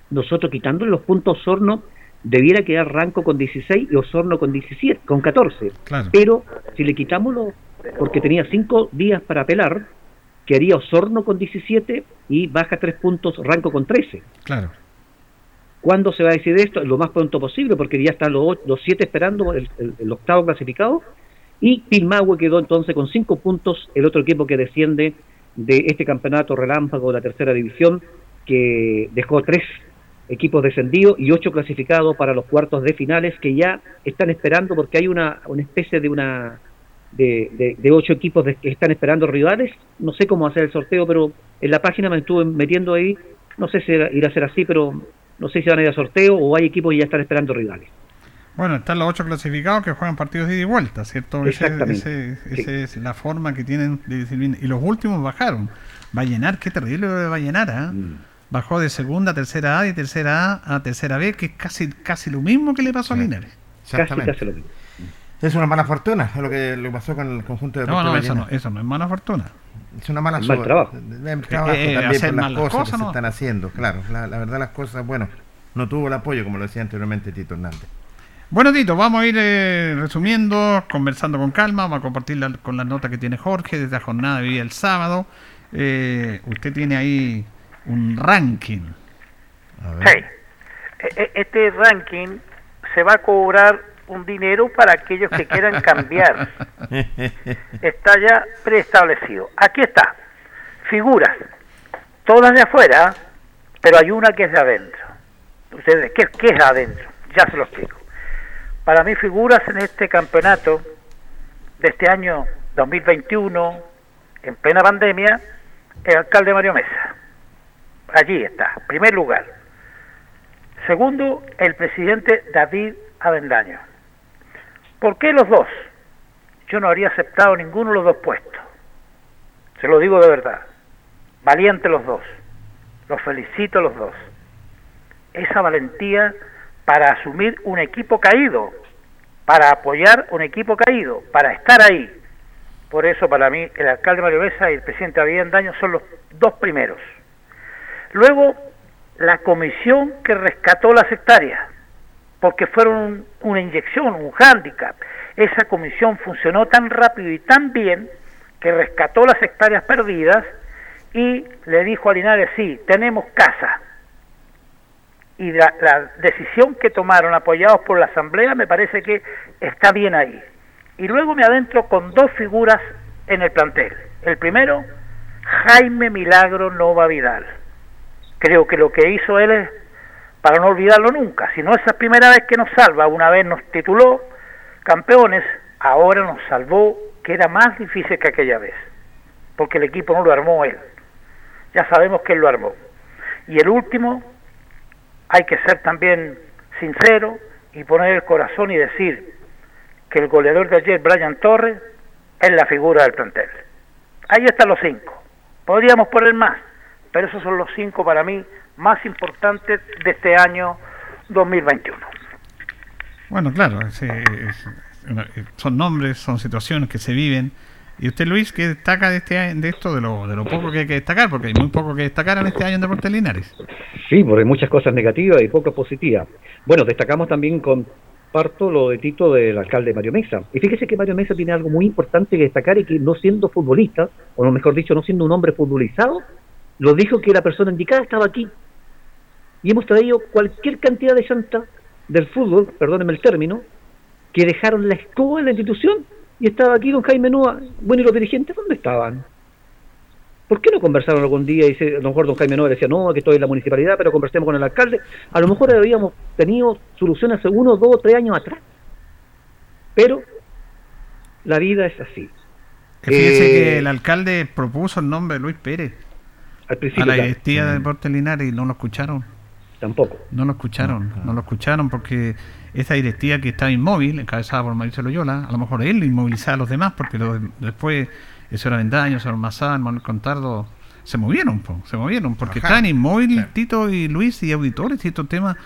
nosotros quitándole los puntos Osorno, debiera quedar Ranco con 16 y Osorno con 17, con 14. Claro. Pero si le quitamos los, porque tenía 5 días para apelar, quedaría Osorno con 17 y baja 3 puntos Ranco con 13. Claro. ¿Cuándo se va a decidir esto? Lo más pronto posible, porque ya están los, los siete esperando el, el- el octavo clasificado. Y Pilmahue quedó entonces con cinco puntos, el otro equipo que desciende de este campeonato relámpago de la tercera división, que dejó tres equipos descendidos y ocho clasificados para los cuartos de finales, que ya están esperando, porque hay una, una especie de una de, de- de ocho equipos de- que están esperando rivales. No sé cómo hacer el sorteo, pero en la página me estuve metiendo ahí. No sé si irá a ser así, pero no sé si van a ir a sorteo o hay equipos que ya están esperando rivales. Bueno, están los ocho clasificados que juegan partidos de ida y vuelta, ¿cierto? Ese- Exactamente. ese- esa es la forma que tienen de decir bien. Y los últimos bajaron. Vallenar, qué terrible lo de Vallenar, ¿ah? Mm. Bajó de segunda a tercera A y tercera A a tercera B, que es casi, casi lo mismo que le pasó a Linares. Exactamente. Casi, casi lo mismo. Es una mala fortuna, lo que le pasó con el conjunto de No, no, eso no, eso no es mala fortuna. Es una mala Mal suerte. trabajo. Mal trabajo Eh, eh, también por las cosas, cosas, que ¿no? se están haciendo, claro. La, la verdad las cosas, bueno, no tuvo el apoyo, como lo decía anteriormente Tito Hernández. Bueno, Tito, vamos a ir eh, resumiendo, conversando con calma, vamos a compartir la- con las notas que tiene Jorge desde la jornada de vida el sábado. Eh, usted tiene ahí un ranking. A Sí. E- e- Este ranking se va a cobrar un dinero para aquellos que quieran cambiar. Está ya preestablecido. Aquí está. Figuras. Todas de afuera, pero hay una que es de adentro. Ustedes, ¿qué, qué es de adentro? Ya se lo explico. Para mí figuras en este campeonato de este año 2021, en plena pandemia, el alcalde Mario Mesa. Allí está, primer lugar. Segundo, el presidente David Avendaño. ¿Por qué los dos? Yo no habría aceptado ninguno de los dos puestos. Se lo digo de verdad. Valiente los dos. Los felicito los dos. Esa valentía para asumir un equipo caído, para apoyar un equipo caído, para estar ahí. Por eso para mí el alcalde Mario Mesa y el presidente David Avendaño son los dos primeros. Luego, la comisión que rescató las hectáreas, porque fueron un- una inyección, un hándicap. Esa comisión funcionó tan rápido y tan bien que rescató las hectáreas perdidas y le dijo a Linares, sí, tenemos casa. Y la, la decisión que tomaron apoyados por la Asamblea me parece que está bien ahí. Y luego me adentro con dos figuras en el plantel. El primero, Jaime Milagro Nova Vidal creo que lo que hizo él es para no olvidarlo nunca. Si no es la primera vez que nos salva, una vez nos tituló campeones, ahora nos salvó, que era más difícil que aquella vez, porque el equipo no lo armó él. Ya sabemos que él lo armó. Y el último, hay que ser también sincero y poner el corazón y decir que el goleador de ayer, Brian Torres, es la figura del plantel. Ahí están los cinco. Podríamos poner más, pero esos son los cinco para mí más importantes de este año 2021. Bueno, claro, es- una- eh, son nombres, son situaciones que se viven. ¿Y usted, Luis, qué destaca de, este, de esto, de lo, de lo poco que hay que destacar? Porque hay muy poco que destacar en este año en Deportes Linares. Sí, porque hay muchas cosas negativas y pocas positivas. Bueno, destacamos también comparto lo de Tito del alcalde Mario Mesa. Y fíjese que Mario Mesa tiene algo muy importante que destacar y que no siendo futbolista, o no mejor dicho, no siendo un hombre futbolizado, lo dijo que la persona indicada estaba aquí. Y hemos traído cualquier cantidad de santa del fútbol, perdónenme el término, que dejaron la escoba en la institución y estaba aquí don Jaime Noa. Bueno, ¿y los dirigentes dónde estaban? ¿Por qué no conversaron algún día? Y se- a lo mejor don Jaime Noa decía, no, que estoy en la municipalidad, pero conversemos con el alcalde. A lo mejor habíamos tenido soluciones hace uno, dos, tres años atrás. Pero la vida es así. Fíjese Eh, que el alcalde propuso el nombre de Luis Pérez Al a la claro. directiva de Deportes Linares y no lo escucharon. Tampoco. No lo escucharon, no lo escucharon porque esa directiva que estaba inmóvil, encabezada por Mauricio Loyola, a lo mejor él inmovilizaba a los demás porque lo- después eso era Vendaño, eso era Mazán, Manuel Contardo, se movieron, po, se movieron porque Ajá. estaban inmóvil. Tito y Luis y auditores y estos temas.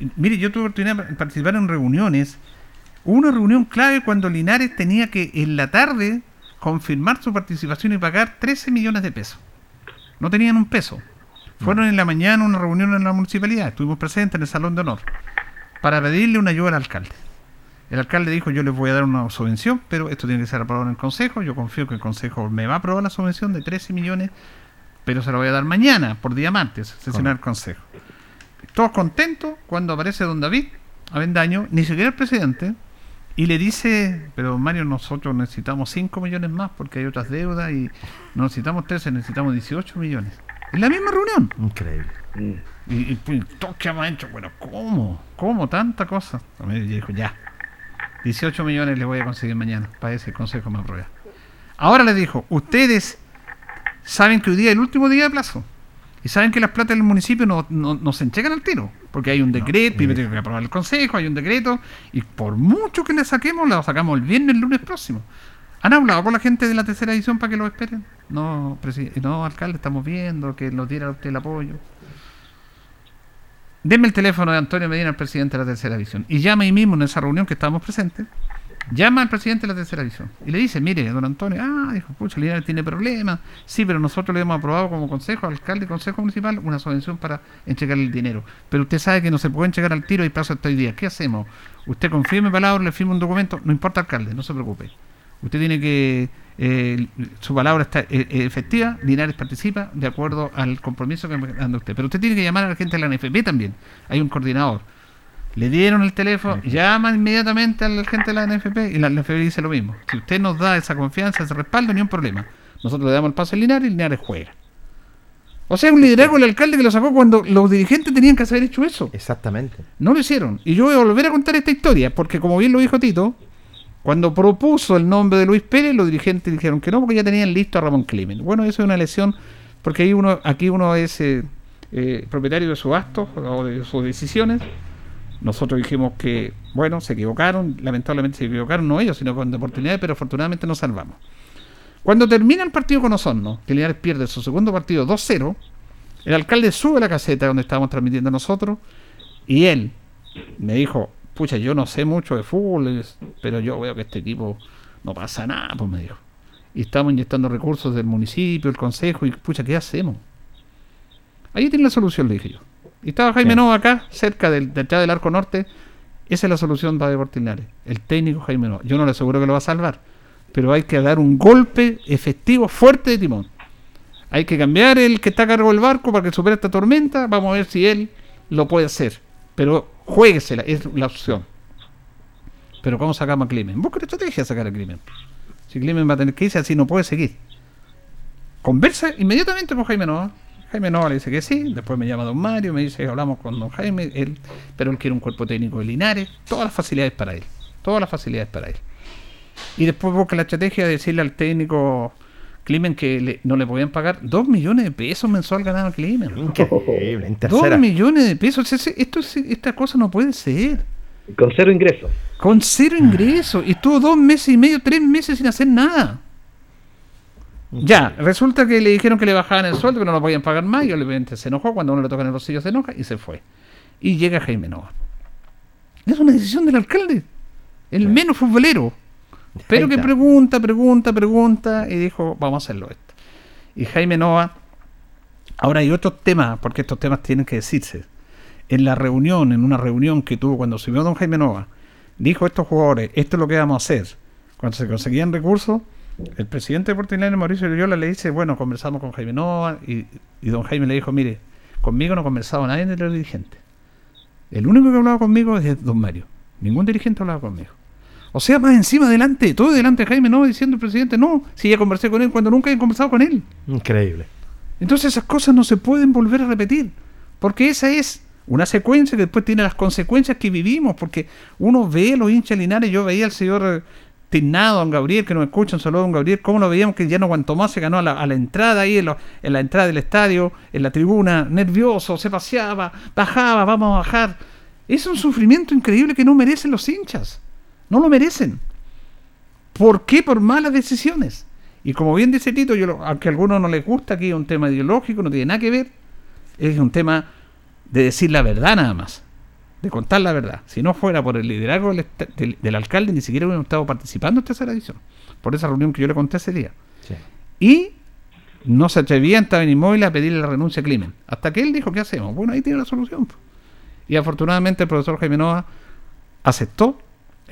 Y, Mire, yo tuve oportunidad de participar en reuniones una reunión clave cuando Linares tenía que en la tarde confirmar su participación y pagar 13 millones de pesos. No tenían un peso. Fueron en la mañana a una reunión en la municipalidad, estuvimos presentes en el Salón de Honor, para pedirle una ayuda al alcalde. El alcalde dijo, yo les voy a dar una subvención, pero esto tiene que ser aprobado en el Consejo. Yo confío que el Consejo me va a aprobar la subvención de 13 millones, pero se la voy a dar mañana, por día martes, sesionar el Consejo. Todos contentos cuando aparece don David Avendaño, ni siquiera el presidente, y le dice, pero Mario, nosotros necesitamos 5 millones más porque hay otras deudas y no necesitamos 13, necesitamos 18 millones. En la misma reunión. Increíble. Y, y pues, todos quedamos hecho, bueno, ¿cómo? ¿Cómo tanta cosa? Mí dijo, ya, 18 millones le voy a conseguir mañana para ese consejo me aprueba. Ahora le dijo, ustedes saben que hoy día es el último día de plazo. Y saben que las platas del municipio no, no, no se entregan al tiro. Porque hay un decreto, primero tiene que aprobar el consejo, hay un decreto. Y por mucho que le saquemos, la sacamos el viernes, el lunes próximo. ¿Han hablado con la gente de la tercera edición para que lo esperen? No, no alcalde, estamos viendo que nos diera usted el apoyo. Denme el teléfono de Antonio Medina, el presidente de la tercera división. Y llama ahí mismo en esa reunión que estábamos presentes. Llama al presidente de la tercera división. Y le dice, mire, don Antonio, ah, dijo, pucha, Linares tiene problemas. Sí, pero nosotros le hemos aprobado como consejo, alcalde y consejo municipal, una subvención para entregar el dinero. Pero usted sabe que no se puede entregar al tiro y plazo hasta hoy día. ¿Qué hacemos? Usted confirme palabra, le firma un documento, no importa alcalde, no se preocupe. Usted tiene que, eh, su palabra está eh, eh, efectiva, Linares participa de acuerdo al compromiso que me anda usted. Pero usted tiene que llamar a la gente de la NFP también. Hay un coordinador. Le dieron el teléfono, llama inmediatamente a la gente de la NFP y la NFP dice lo mismo. Si usted nos da esa confianza, ese respaldo, ni un problema. Nosotros le damos el paso a Linares y Linares juega. O sea, un liderazgo del alcalde que lo sacó cuando los dirigentes tenían que haber hecho eso. Exactamente. No lo hicieron. Y yo voy a volver a contar esta historia, porque como bien lo dijo Tito, cuando propuso el nombre de Luis Pérez, los dirigentes dijeron que no, porque ya tenían listo a Ramón Climen. Bueno, eso es una lesión, porque uno, aquí uno es eh, eh, propietario de sus actos o de sus decisiones. Nosotros dijimos que, bueno, se equivocaron, lamentablemente se equivocaron, no ellos, sino con oportunidades, pero afortunadamente nos salvamos. Cuando termina el partido con Osorno, que Linares pierde su segundo partido 2-0, el alcalde sube a la caseta donde estábamos transmitiendo nosotros y él me dijo, pucha, yo no sé mucho de fútbol, pero yo veo que este equipo no pasa nada, pues me dijo. Y estamos inyectando recursos del municipio, el consejo, y pucha, ¿qué hacemos? Ahí tiene la solución, le dije yo. Y estaba Jaime Bien. Nova acá, cerca del, detrás del arco norte. Esa es la solución para Deportes Linares. El técnico Jaime Nova. Yo no le aseguro que lo va a salvar, pero hay que dar un golpe efectivo, fuerte de timón. Hay que cambiar el que está a cargo del barco para que supere esta tormenta. Vamos a ver si él lo puede hacer. Pero jueguesela, es la opción. Pero ¿cómo sacamos a Climen? Busca una estrategia de sacar a Climen. Si Climen va a tener que irse, así no puede seguir. Conversa inmediatamente con Jaime Nova. Jaime Nova le dice que sí. Después me llama don Mario, me dice hablamos con don Jaime. Él, pero él quiere un cuerpo técnico de Linares. Todas las facilidades para él. Todas las facilidades para él. Y después busca la estrategia de decirle al técnico Climen que le- no le podían pagar dos millones de pesos mensual ganaba Climen. Increíble, en millones de pesos. Ese- Esto, es- esta cosa no puede ser. Con cero ingresos. Con cero ingresos. Y estuvo dos meses y medio, tres meses sin hacer nada. Ya, resulta que le dijeron que le bajaban el sueldo, que no lo podían pagar más, y obviamente se enojó, cuando uno le toca en el bolsillo se enoja, y se fue. Y llega Jaime Nova. Es una decisión del alcalde, el menos futbolero. Pero que pregunta, pregunta, pregunta, y dijo, vamos a hacerlo esto. Y Jaime Nova, ahora hay otros temas, porque estos temas tienen que decirse. En la reunión, en una reunión que tuvo cuando subió don Jaime Nova, dijo a estos jugadores, esto es lo que vamos a hacer. Cuando se conseguían recursos, el presidente de Portilán, Mauricio Loyola, le dice, bueno, conversamos con Jaime Nova, y, y don Jaime le dijo, mire, conmigo no ha conversado nadie de los dirigentes. El único que ha hablado conmigo es don Mario. Ningún dirigente ha hablado conmigo. O sea, más encima, delante de todo, delante de Jaime Nova, diciendo el presidente, no, si ya conversé con él cuando nunca he conversado con él. Increíble. Entonces esas cosas no se pueden volver a repetir, porque esa es una secuencia que después tiene las consecuencias que vivimos, porque uno ve a los hinchas linares, yo veía al señor Tignado, don Gabriel, que nos escucha, un saludo a don Gabriel, cómo lo veíamos que ya no aguantó más, se ganó a la, a la entrada ahí, en, lo- en la entrada del estadio, en la tribuna, nervioso, se paseaba, bajaba, vamos a bajar. Es un sufrimiento increíble que no merecen los hinchas, no lo merecen. ¿Por qué? Por malas decisiones. Y como bien dice Tito, yo lo- aunque a algunos no les gusta, aquí es un tema ideológico, no tiene nada que ver. Es un tema de decir la verdad nada más. de contar la verdad. Si no fuera por el liderazgo del, esta- del- del alcalde, ni siquiera hubiéramos estado participando en tercera edición. Por esa reunión que yo le conté ese día. Sí. Y no se atrevían en inmóvil a pedirle la renuncia a Climen. Hasta que él dijo, ¿qué hacemos? Bueno, ahí tiene la solución. Y afortunadamente el profesor Jaime Nova aceptó.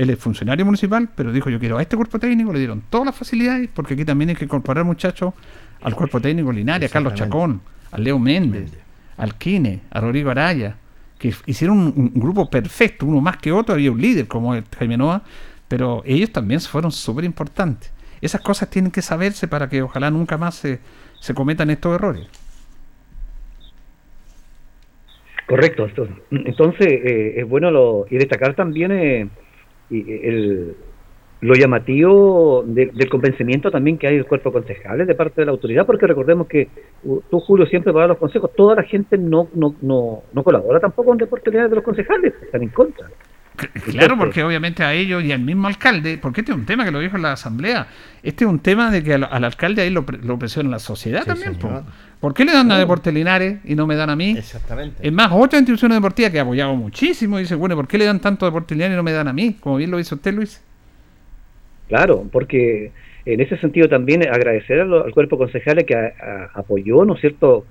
Él es funcionario municipal, pero dijo, yo quiero a este cuerpo técnico, le dieron todas las facilidades, porque aquí también hay que incorporar muchachos al cuerpo técnico Linares, a Carlos. Chacón, a Leo Méndez, al Quine, a Rodrigo Araya, que hicieron un, un grupo perfecto, uno más que otro, había un líder como el Jaime Noa, pero ellos también fueron súper importantes. Esas cosas tienen que saberse para que ojalá nunca más se, se cometan estos errores. Correcto. Entonces, eh, es bueno lo, y destacar también eh, el, lo llamativo de- del convencimiento también que hay del cuerpo concejales de parte de la autoridad, porque recordemos que tú, Julio, siempre vas a los consejos, toda la gente no, no, no, no colabora tampoco en deportes de los concejales, están en contra. Claro, porque obviamente a ellos y al mismo alcalde, porque este es un tema que lo dijo en la asamblea, este es un tema de que al, al alcalde ahí lo, lo presiona la sociedad Sí, también. ¿Por qué le dan a. Deportes Linares y no me dan a mí? Exactamente. Es más, otras instituciones deportivas que he apoyado muchísimo y dice, bueno, ¿por qué le dan tanto a Deportes Linares y no me dan a mí? Como bien lo hizo usted, Luis. Claro, porque en ese sentido también agradecer al cuerpo concejales que a- a- apoyó, ¿no es cierto?,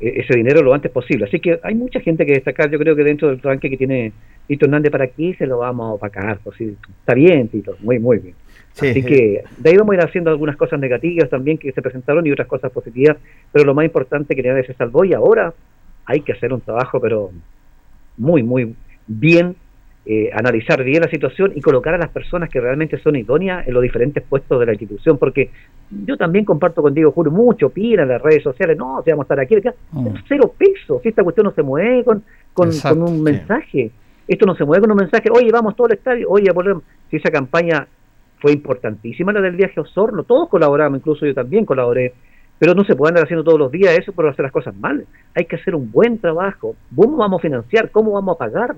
e- ese dinero lo antes posible. Así que hay mucha gente que destacar, yo creo que dentro del tranque que tiene Tito Hernández para aquí se lo vamos a opacar. Pues sí, está bien, Tito, muy, muy bien. Sí, Así sí. que de ahí vamos a ir haciendo algunas cosas negativas también que se presentaron y otras cosas positivas, pero lo más importante que Linares se salvó y ahora hay que hacer un trabajo, pero muy, muy bien, eh, analizar bien la situación y colocar a las personas que realmente son idóneas en los diferentes puestos de la institución, porque yo también comparto contigo, Julio, mucho opina en las redes sociales, no, si vamos a estar aquí, acá, Mm. cero pesos, si esta cuestión no se mueve con, con, Exacto, con un sí. mensaje, esto no se mueve con un mensaje, oye, vamos todo el estadio, oye, a poner, si esa campaña fue importantísima, la del viaje a Osorno, todos colaboramos, incluso yo también colaboré, pero no se puede andar haciendo todos los días eso por hacer las cosas mal, hay que hacer un buen trabajo, ¿cómo vamos a financiar? ¿Cómo vamos a pagar?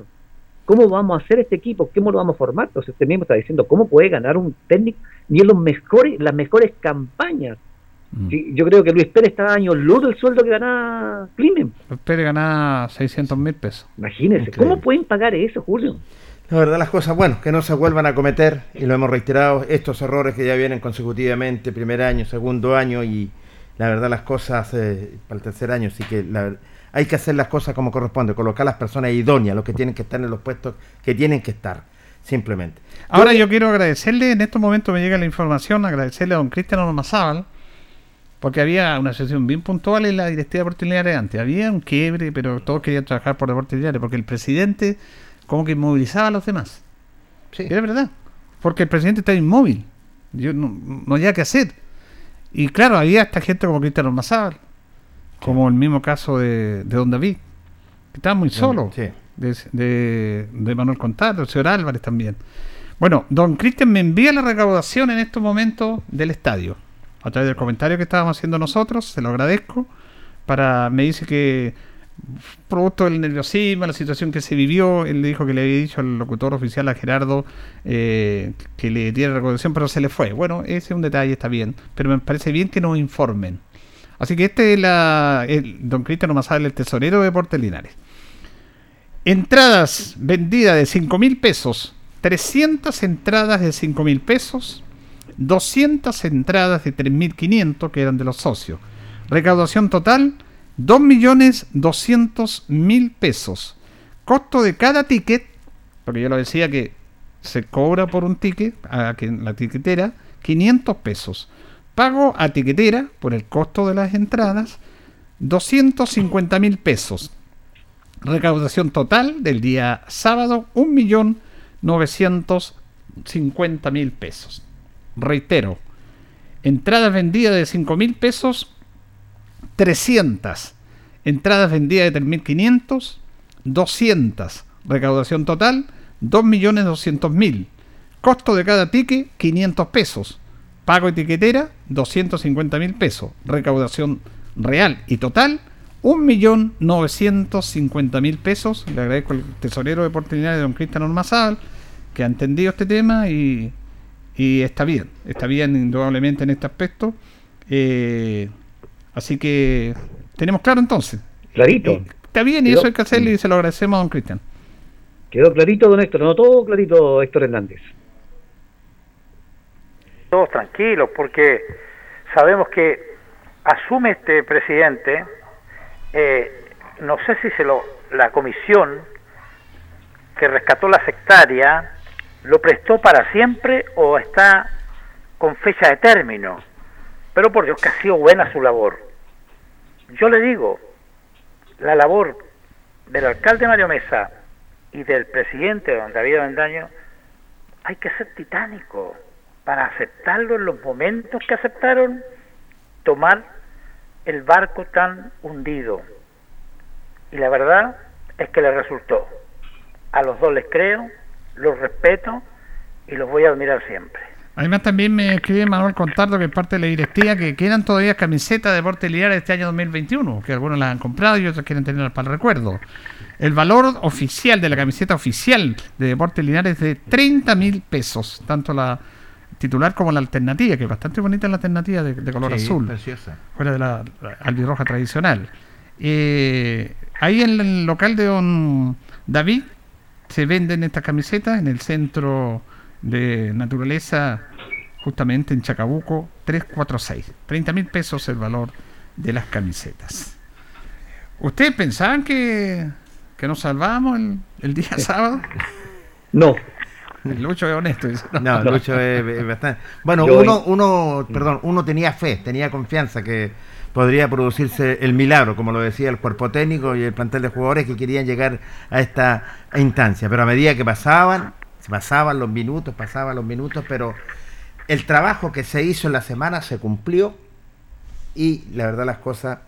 ¿Cómo vamos a hacer este equipo? ¿Cómo lo vamos a formar? Entonces usted mismo está diciendo, ¿cómo puede ganar un técnico ni en los mejores, las mejores campañas? Mm. Sí, yo creo que Luis Pérez está años luz del sueldo que gana Climen. Pérez gana 600 mil pesos. Increíble. ¿cómo pueden pagar eso, Julio? La verdad, las cosas, bueno, que no se vuelvan a cometer, y lo hemos reiterado, estos errores que ya vienen consecutivamente, primer año, segundo año, y la verdad, las cosas eh, para el tercer año, sí que la- hay que hacer las cosas como corresponde, colocar las personas idóneas, los que tienen que estar en los puestos que tienen que estar, simplemente. Ahora yo quiero agradecerle, en estos momentos me llega la información, agradecerle a don Cristian Ormazábal, porque había una sesión bien puntual en la directiva de Deportes antes. Había un quiebre, pero todos querían trabajar por Deportes Linares, porque el presidente como que movilizaba a los demás. Sí. Era verdad. Porque el presidente está inmóvil. Yo no, no había que hacer. Y claro, había esta gente como Cristian Ormazábal, como el mismo caso de, de Don David, que estaba muy solo Sí. de, de, de Manuel Contado, el señor Álvarez también. Bueno, don Cristian me envía la recaudación en estos momentos del estadio, a través del comentario que estábamos haciendo nosotros, se lo agradezco. Para, me dice que producto del nerviosismo, la situación que se vivió, él dijo que le había dicho al locutor oficial a Gerardo eh, que le diera recaudación, pero se le fue. Bueno, ese es un detalle, está bien, pero me parece bien que nos informen. Así que este es la, el, don Cristian Omazal, el tesorero de Deportes Linares. Entradas vendidas de 5 mil pesos, 300 entradas de 5 mil pesos, 200 entradas de 3.500 que eran de los socios. Recaudación total, 2.200.000 pesos. Costo de cada ticket, porque yo lo decía que se cobra por un ticket a la tiquetera 500 pesos. Pago a tiquetera por el costo de las entradas 250 mil pesos. Recaudación total del día sábado 1.950.000 pesos. Reitero, entradas vendidas de 5 mil pesos 300. Entradas vendidas de 3.500 200. Recaudación total 2.200.000. Costo de cada ticket 500 pesos. Pago etiquetera 250.000 pesos. Recaudación real y total 1.950.000 pesos. Le agradezco al tesorero de oportunidades de don Cristian Ormazal que ha entendido este tema y, y está bien. Está bien indudablemente en este aspecto. Eh, así que tenemos claro entonces. Clarito. Eh, está bien y eso hay que hacerle y se lo agradecemos a don Cristian. Quedó clarito, don Héctor, no todo clarito, Héctor Hernández. Todos tranquilos, porque sabemos que asume este presidente, eh, no sé si se lo, la comisión que rescató la sectaria lo prestó para siempre o está con fecha de término. Pero por Dios que ha sido buena su labor. Yo le digo, la labor del alcalde Mario Mesa y del presidente don David Avendaño, hay que ser titánico para aceptarlo en los momentos que aceptaron tomar el barco tan hundido. Y la verdad es que le resultó. A los dos les creo, los respeto y los voy a admirar siempre. Además también me escribe Manuel Contardo que es parte de la directiva que quedan todavía camisetas de Deportes Linares este año 2021, que algunos las han comprado y otros quieren tenerlas para el recuerdo. El valor oficial de la camiseta oficial de Deportes Linares es de 30 mil pesos, tanto la titular como la alternativa, que es bastante bonita la alternativa de, de color Sí, azul, preciosa. fuera de la, la albirroja tradicional. Eh, ahí en el local de don David se venden estas camisetas en el centro de naturaleza, justamente en Chacabuco 346. 30 mil pesos el valor de las camisetas. ¿Ustedes pensaban que, que nos salvábamos el, el día sábado? No. El Lucho es honesto. dice, No, Lucho es, es bastante. Bueno, Yo- uno, uno, perdón, uno tenía fe, tenía confianza que podría producirse el milagro, como lo decía el cuerpo técnico y el plantel de jugadores que querían llegar a esta instancia. Pero a medida que pasaban, pasaban los minutos, pasaban los minutos, pero el trabajo que se hizo en la semana se cumplió y la verdad las cosas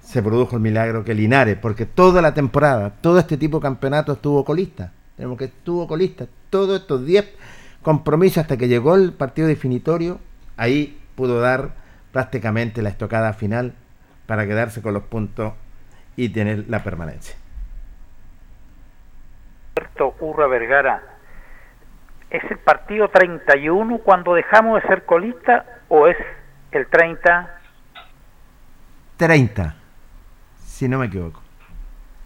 se produjo el milagro que Linares, porque toda la temporada, todo este tipo de campeonato estuvo colista. Tenemos que estuvo colista. Todos estos 10 compromisos hasta que llegó el partido definitorio, ahí pudo dar prácticamente la estocada final para quedarse con los puntos y tener la permanencia. Vergara, ¿es el partido 31 cuando dejamos de ser colista o es el 30? 30, si no me equivoco.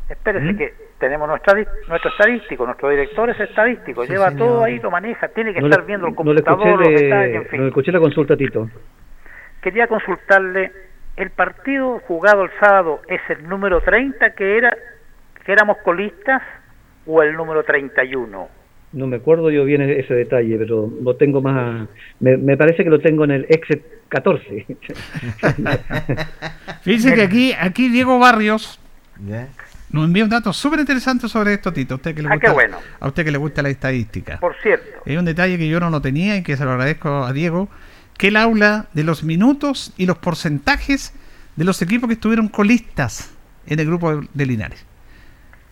Espérese que tenemos nuestra, nuestro estadístico, nuestro director es estadístico, Sí, lleva señor. todo ahí, lo maneja, tiene que No estar le- viendo el no le escuché, computador, los le- detalles, en no fin. le escuché la consulta, Tito. Quería consultarle, ¿el partido jugado el sábado es el número 30 que era que éramos colistas o el número 31? No me acuerdo yo bien e- ese detalle, pero lo tengo más. Me, me parece que lo tengo en el Exit 14. Fíjense que aquí, aquí Diego Barrios nos envía un dato súper interesante sobre esto, Tito. A usted que le Ah, gusta, qué bueno. a usted que le gusta la estadística. Por cierto, Hay un detalle que yo no lo tenía y que se lo agradezco a Diego, que él habla de los minutos y los porcentajes de los equipos que estuvieron colistas en el grupo de, de Linares.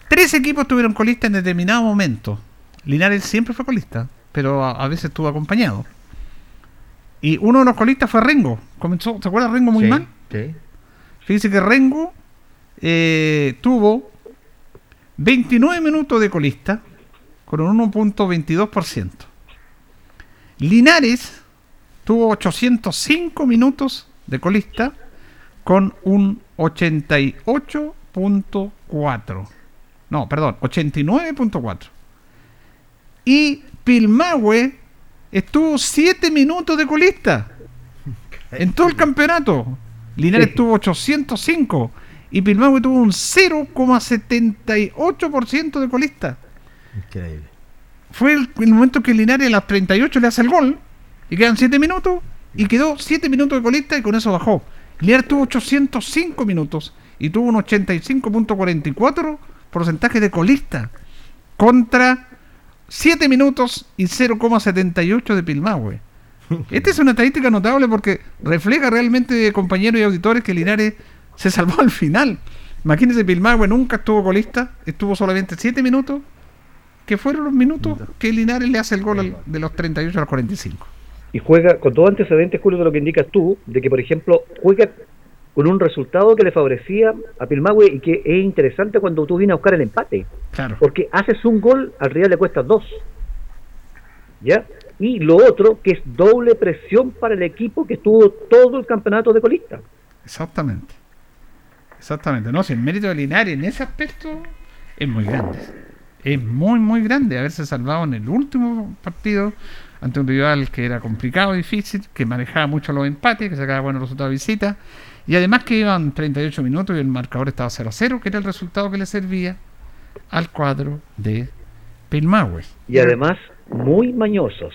Tres equipos estuvieron colistas en determinado momento. Linares siempre fue colista, pero a, a veces estuvo acompañado. Y uno de los colistas fue Rengo. Comenzó, ¿Se acuerda Rengo muy Sí, mal? sí. Fíjese que Rengo eh, tuvo 29 minutos de colista con un 1.22%. Linares tuvo 805 minutos de colista con un 88.4. No, perdón, 89.4. Y Pilmahue estuvo 7 minutos de colista en todo el campeonato. Linares tuvo 805 y Pilmahue tuvo un 0,78% de colista. Increíble. Fue el, el momento que Linares a las 38 le hace el gol y quedan 7 minutos y quedó 7 minutos de colista y con eso bajó. Linares tuvo 805 minutos y tuvo un 85.44 porcentaje de colista contra 7 minutos y 0,78 de Pilmahue. Esta es una estadística notable porque refleja realmente, compañeros y auditores, que Linares se salvó al final. Imagínense, Pilmahue nunca estuvo colista, estuvo solamente 7 minutos, que fueron los minutos que Linares le hace el gol al- de los 38 a los 45. y juega con todo antecedente, Julio, de lo que indicas tú, de que, por ejemplo, juega con un resultado que le favorecía a Pilmahue y que es interesante cuando tú vienes a buscar el empate. Claro. Porque haces un gol, al Real le cuesta dos. ¿Ya? Y lo otro, que es doble presión para el equipo que estuvo todo el campeonato de colista. Exactamente. Exactamente. No, si el mérito de Linares en ese aspecto es muy grande. es muy, muy grande. Haberse salvado en el último partido ante un rival que era complicado, difícil, que manejaba mucho los empates, que sacaba buenos resultados de visita. Y además que iban 38 minutos y el marcador estaba 0 a 0, que era el resultado que le servía al cuadro de Pilmauer. Y además, muy mañosos.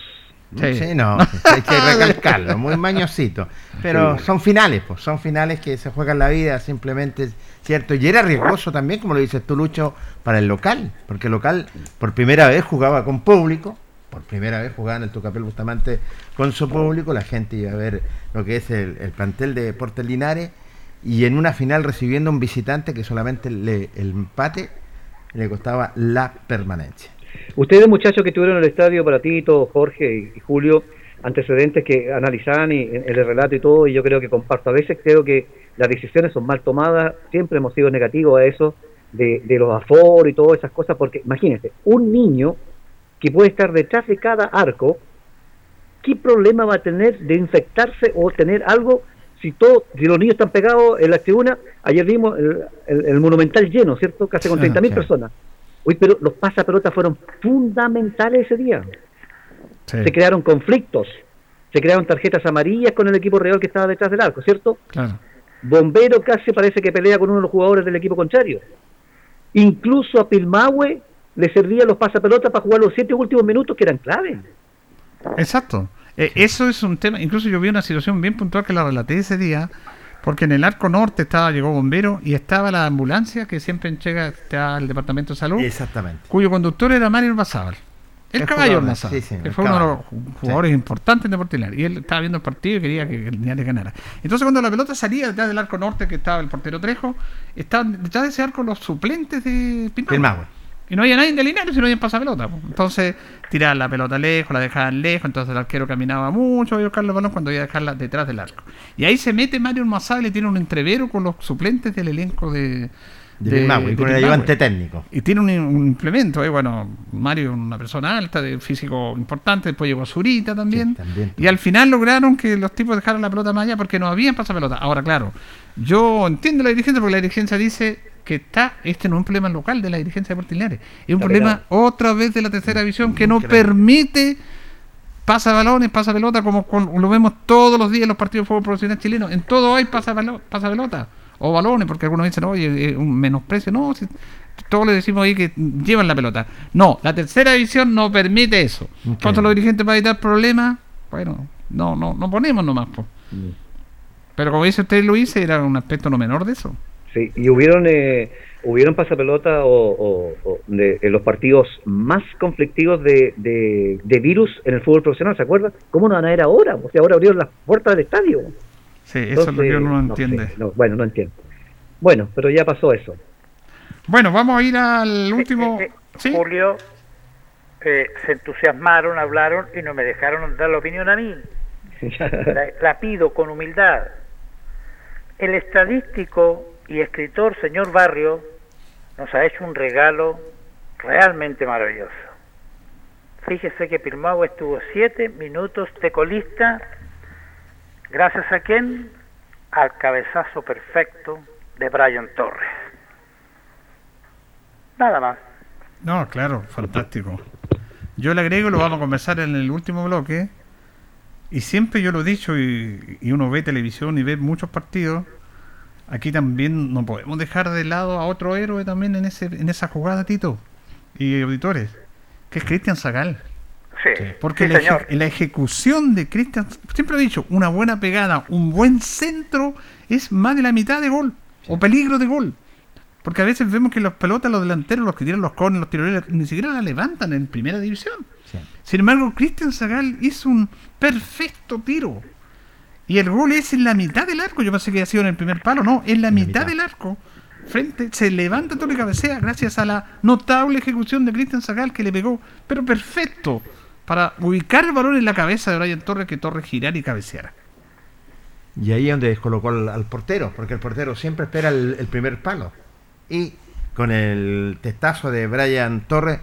Sí, no, hay que recalcarlo, muy mañosito. Pero Sí. son finales, pues, son finales que se juegan la vida, simplemente, ¿cierto? Y era riesgoso también, como lo dices tú, Lucho, para el local, porque el local por primera vez jugaba con público, por primera vez jugaba en el Tucapel Bustamante con su público, la gente iba a ver lo que es el, el plantel de Deportes Linares, y en una final recibiendo un visitante que solamente le- el empate le costaba la permanencia. Ustedes, muchachos que estuvieron en el estadio, para Tito, Jorge y, Julio, antecedentes que analizaban y, el relato y todo, y yo creo que comparto. A veces creo que las decisiones son mal tomadas, siempre hemos sido negativos a eso, de, de los aforos y todas esas cosas, porque imagínense, un niño que puede estar detrás de cada arco, ¿qué problema va a tener de infectarse o tener algo si todo, si los niños están pegados en la tribuna? Ayer vimos el, el- el monumental lleno, ¿cierto? Casi con Sí, 30.000 sí. personas. Uy, pero los pasapelotas fueron fundamentales ese día. Sí, Se crearon conflictos, se crearon tarjetas amarillas con el equipo real que estaba detrás del arco, ¿cierto? claro. Bombero casi parece que pelea con uno de los jugadores del equipo contrario. Incluso a Pilmahue le servían los pasapelotas para jugar los siete últimos minutos que eran clave. Exacto. Eh, eso es un tema. Incluso yo vi una situación bien puntual que la relaté ese día, porque en el arco norte estaba llegó bombero y estaba la ambulancia que siempre llega está al departamento de salud, Exactamente. cuyo conductor era Mario Ormazábal. El El caballo jugador, Ormazábal, sí, sí, que el fue uno de los jugadores importantes de Linares. Y él estaba viendo el partido y quería que el Linares ganara. Entonces cuando la pelota salía detrás del arco norte, que estaba el portero Trejo, estaban detrás de ese arco los suplentes de Pilmahue. Y no había nadie de Linares si no había pasapelota. po. Entonces tiraban la pelota lejos, la dejaban lejos, entonces el arquero caminaba mucho a buscar el balón cuando iba a dejarla detrás del arco. Y ahí se mete Mario Ormazábal y tiene un entrevero con los suplentes del elenco de... De y con el ayudante técnico. Y tiene un, un implemento, ahí, bueno, Mario una persona alta, de físico importante, después llegó Zurita también. Sí, también. Y al final lograron que los tipos dejaran la pelota más allá porque no habían pasapelota. Ahora, claro, yo entiendo la dirigencia porque la dirigencia dice que está, este no es un problema local de la dirigencia de Portinares, es un problema otra vez de la tercera división que no Increíble. permite pasa balones, pasa pelota, como con- lo vemos todos los días en los partidos de fútbol profesional chileno. En todo hay pasa, balo- pasa pelota o balones, porque algunos dicen, oye, es un menosprecio. No, si todos le decimos ahí que llevan la pelota. No, la tercera división no permite eso. Ok. Entonces los dirigentes para evitar problemas, bueno, no, no, no ponemos nomás. po. Pero como dice usted, Luis, era un aspecto no menor de eso. Sí, y hubieron eh, hubieron pasapelota o, o- o de, en los partidos más conflictivos de, de, de virus en el fútbol profesional, ¿se acuerdan? ¿Cómo no van a ir ahora? O sea, ahora abrieron las puertas del estadio. Sí, eso es lo que uno no no sé, entiende. no, bueno, no entiendo. Bueno, pero ya pasó eso. Bueno, vamos a ir al último. Eh, eh, ¿Sí? Julio, eh, se entusiasmaron, hablaron y no me dejaron dar la opinión a mí. La, la pido con humildad. El estadístico y escritor señor Barrio nos ha hecho un regalo realmente maravilloso. Fíjese que Pilmahue estuvo siete minutos de colista, gracias a quién? Al cabezazo perfecto de Brian Torres. Nada más. No, claro, fantástico. Yo le agrego, lo vamos a conversar en el último bloque. Y siempre yo lo he dicho, y, y uno ve televisión y ve muchos partidos. Aquí también no podemos dejar de lado a otro héroe también en ese en esa jugada, Tito y auditores, que es Cristian Zagal. Sí, Porque sí, la, eje- la ejecución de Cristian, siempre he dicho, una buena pegada, un buen centro es más de la mitad de gol o peligro de gol. Porque a veces vemos que los pelotas, los delanteros, los que tiran los corners, los tiroleros, ni siquiera la levantan en primera división. Sí. Sin embargo, Cristian Zagal hizo un perfecto tiro. Y el gol es en la mitad del arco. Yo pensé que había sido en el primer palo. No, en la, En la mitad, mitad. del arco. Frente, se levanta todo y cabecea gracias a la notable ejecución de Cristian Zagal que le pegó, pero perfecto, para ubicar el balón en la cabeza de Brian Torres, que Torres girara y cabeceara. Y ahí es donde descolocó al, al portero, porque el portero siempre espera el, el primer palo. Y con el testazo de Brian Torres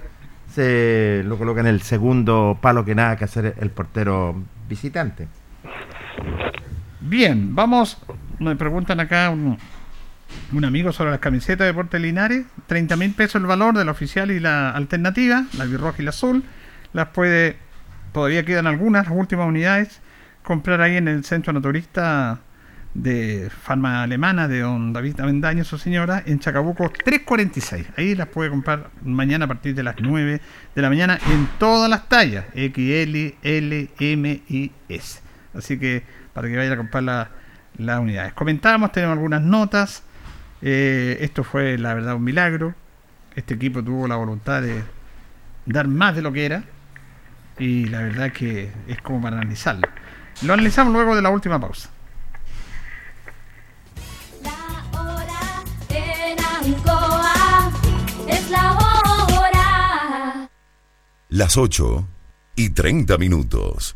se lo coloca en el segundo palo que nada que hacer el portero visitante. Bien, vamos. Me preguntan acá un- amigo sobre las camisetas de Deportes Linares. 30 mil pesos el valor de la oficial y la alternativa, la birroja y la azul. Las puede, todavía quedan algunas, las últimas unidades, comprar ahí en el centro naturista de farma alemana de don David Avendaño, su señora, en Chacabuco 346. Ahí las puede comprar mañana a partir de las 9 de la mañana en todas las tallas, XL, L, M y S. Así que para que vayan a comprar la- las unidades. Comentamos, tenemos algunas notas. Eh, esto fue la verdad un milagro. Este equipo tuvo la voluntad de dar más de lo que era. Y la verdad que es como para analizarlo. Lo analizamos luego de la última pausa. En Ancoa es la hora. Las 8 y 30 minutos.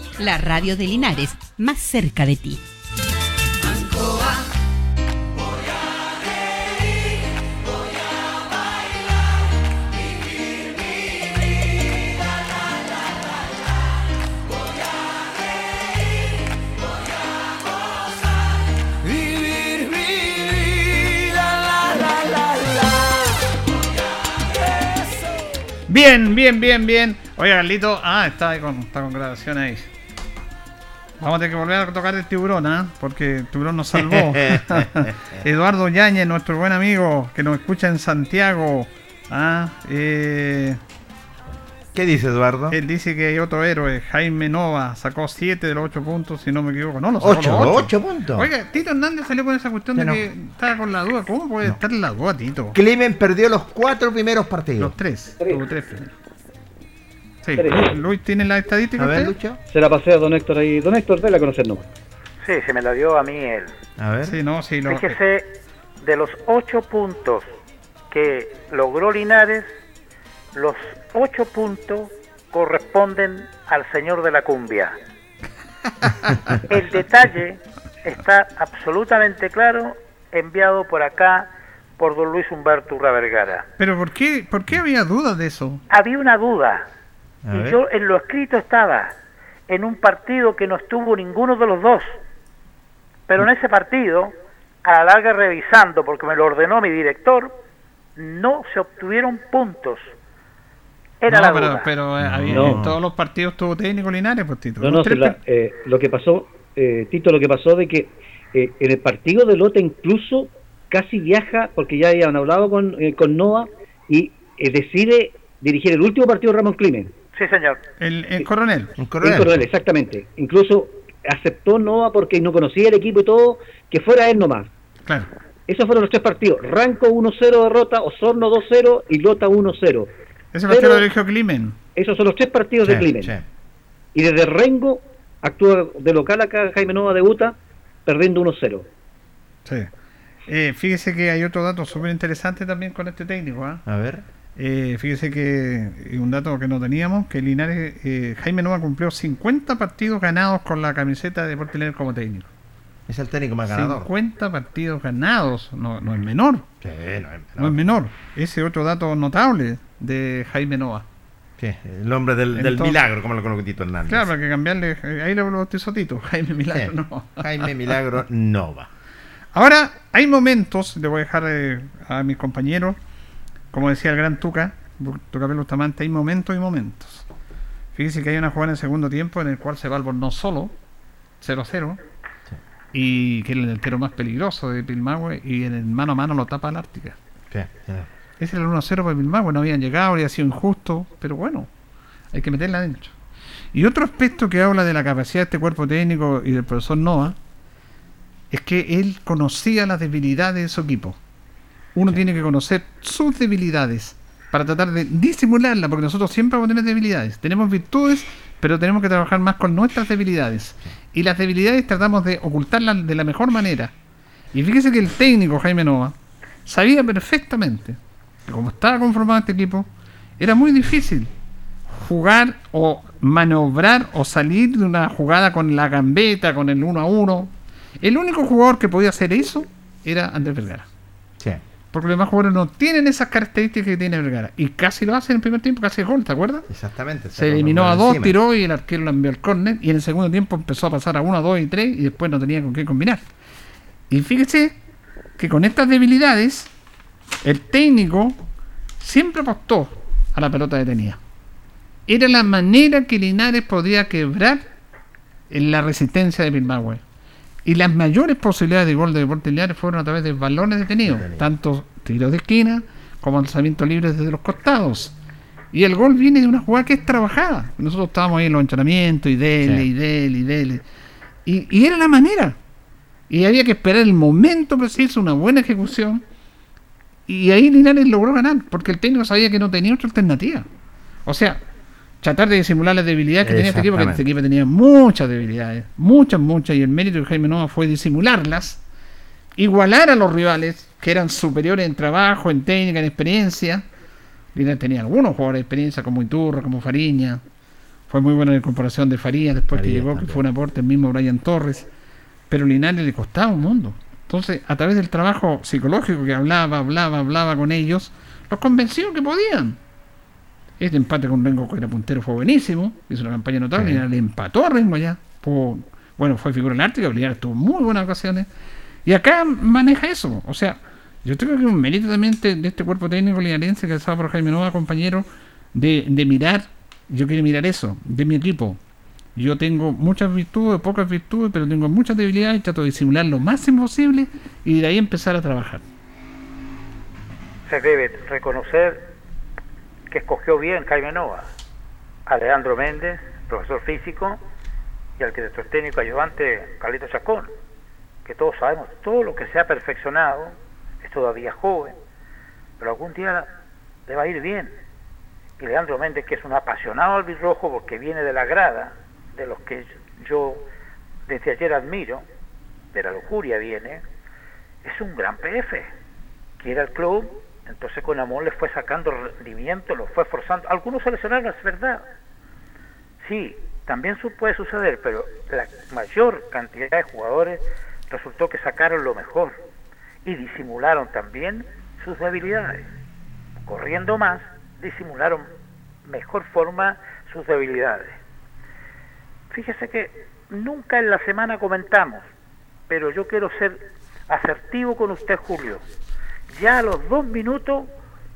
La radio de Linares, más cerca de ti. Bien, bien, bien, bien. Oiga, Carlito, ah, está con, está con grabación ahí. Vamos a tener que volver a tocar el tiburón, ¿ah? Porque el tiburón nos salvó. Eduardo Yañez, nuestro buen amigo, que nos escucha en Santiago. ¿ah? Eh, ¿Qué dice Eduardo? él dice que hay otro héroe, Jaime Nova, sacó 7 de los 8 puntos, si no me equivoco. No, lo sacó Ocho, los ocho. ocho puntos. Oiga, Tito Hernández salió con esa cuestión de no. que estaba con la duda. ¿Cómo puede estar en la duda, Tito? Clemen perdió los cuatro primeros partidos. Los tres. Tres. Tuvo tres primeros. Sí. Tres. Luis, ¿tiene la estadística A ver? Lucho. Se la pasé a don Héctor ahí. Don Héctor, déle a conocer nomás. Sí, se me la dio a mí él. A ver. Sí, no, sí. Lo, Fíjese, de los ocho puntos que logró Linares, los ocho puntos corresponden al señor de la cumbia. El detalle está absolutamente claro, enviado por acá por don Luis Humberto Urra Vergara. Pero ¿por qué, ¿por qué había dudas de eso? Había una duda, A y ver. yo en lo escrito estaba, en un partido que no estuvo ninguno de los dos. Pero en ese partido, a la larga revisando, porque me lo ordenó mi director, no se obtuvieron puntos. Era no, la pero, duda. pero eh, No. en todos los partidos tuvo técnico Linares, pues Tito. No, no, si la- eh, lo que pasó, eh, Tito, lo que pasó de que eh, en el partido de Lota incluso casi viaja, porque ya habían hablado con, eh, con Noah, y eh, decide dirigir el último partido de Ramón Climen. Sí, señor. el, el coronel. Un En coronel. Coronel, exactamente. Incluso aceptó Noah porque no conocía el equipo y todo, que fuera él nomás. Claro. Esos fueron los tres partidos. Ranco 1-0 derrota, Osorno 2-0 y Lota 1-0, Ese partido lo dirigió Climen. Esos son los tres partidos de Climen. sí. Y desde Rengo actúa de local acá, Jaime Nova debuta perdiendo 1-0. Sí. Eh, fíjese que hay otro dato súper interesante también con este técnico. ¿ah? A ver. Eh, fíjese que eh, un dato que no teníamos, que Linares, eh, Jaime Nova cumplió 50 partidos ganados con la camiseta de Deportes Linares como técnico. Es el técnico más ganador. 50 partidos ganados, no, no es menor, Sí, no es no es menor. Ese otro dato notable de Jaime Nova. Sí, el hombre del, del milagro, como lo conoce Tito Hernández. Claro, para que cambiarle, eh, ahí lo bautizó Tito, Jaime Milagro, Sí. no. Jaime Milagro Nova. Ahora, hay momentos, le voy a dejar eh, a mis compañeros, como decía el gran Tuca, Tuca Bustamante, hay momentos y momentos. Fíjese que hay una jugada en el segundo tiempo en el cual se va no solo, 0-0, y que es el delantero más peligroso de Pilmahue, y en el mano a mano lo tapa el Ártica. Sí, sí. Ese era el 1-0 para Pilmahue, no habían llegado, habría sido injusto, pero bueno, hay que meterla adentro. Y otro aspecto que habla de la capacidad de este cuerpo técnico y del profesor Noah es que él conocía las debilidades de su equipo. Uno tiene que conocer sus debilidades para tratar de disimularlas, porque nosotros siempre vamos a tener debilidades. Tenemos virtudes, pero tenemos que trabajar más con nuestras debilidades. Y las debilidades tratamos de ocultarlas de la mejor manera. Y fíjese que el técnico Jaime Nova sabía perfectamente que como estaba conformado este equipo, era muy difícil jugar o maniobrar o salir de una jugada con la gambeta, con el 1 a 1. El único jugador que podía hacer eso era Andrés Vergara. Porque los demás jugadores no tienen esas características que tiene Vergara. Y casi lo hace en el primer tiempo, casi gol, ¿te acuerdas? Exactamente. Se eliminó a dos, tiró y el arquero lo envió al córner. Y en el segundo tiempo empezó a pasar a 1, 2 y 3 y después no tenía con qué combinar. Y fíjese que con estas debilidades, el técnico siempre apostó a la pelota detenida. Era la manera que Linares podía quebrar en la resistencia de Pilmahue. Y las mayores posibilidades de gol de Deportes Linares fueron a través de balones detenidos, tanto tiros de esquina como lanzamientos libres desde los costados. Y el gol viene de una jugada que es trabajada. Nosotros estábamos ahí en los entrenamientos y dele, Sí. y dele, y dele. Y, y era la manera. Y había que esperar el momento preciso, una buena ejecución. Y ahí Linares logró ganar, porque el técnico sabía que no tenía otra alternativa. O sea, tratar de disimular las debilidades que tenía este equipo, que este equipo tenía muchas debilidades, muchas, muchas, y el mérito de Jaime Nova fue disimularlas, igualar a los rivales, que eran superiores en trabajo, en técnica, en experiencia. Linares tenía algunos jugadores de experiencia, como Iturra, como Fariña. Fue muy buena la incorporación de Farías después que llegó, que fue un aporte el mismo Brian Torres. Pero Linares le costaba un mundo. Entonces, a través del trabajo psicológico que hablaba, hablaba, hablaba con ellos, los convenció que podían. Este empate con Rengo, que era puntero, fue buenísimo. Hizo una campaña notable. Sí. Le empató a Rengo allá. Fue- bueno, fue figura en el Ártico. Linares tuvo muy buenas ocasiones. Y acá maneja eso. O sea, yo creo que un mérito también de, de este cuerpo técnico linarense que estaba por Jaime Nova, compañero, de, de mirar, yo quiero mirar eso, de mi equipo. Yo tengo muchas virtudes, pocas virtudes, pero tengo muchas debilidades y trato de disimular lo máximo posible y de ahí empezar a trabajar. Se debe reconocer que escogió bien Jaime Nova, a Leandro Méndez, profesor físico, y al director técnico ayudante Carlito Chacón, que todos sabemos, todo lo que se ha perfeccionado es todavía joven, pero algún día le va a ir bien. Y Leandro Méndez, que es un apasionado albirrojo porque viene de la grada, de los que yo desde ayer admiro, de la lujuria viene, es un gran PF. Quiere al club, entonces con amor le fue sacando rendimiento, lo fue forzando. Algunos se lesionaron, es verdad. Sí, también su- puede suceder, pero la mayor cantidad de jugadores resultó que sacaron lo mejor y disimularon también sus debilidades. Corriendo más, disimularon mejor forma sus debilidades. Fíjese que nunca en la semana comentamos, pero yo quiero ser asertivo con usted, Julio. Ya a los dos minutos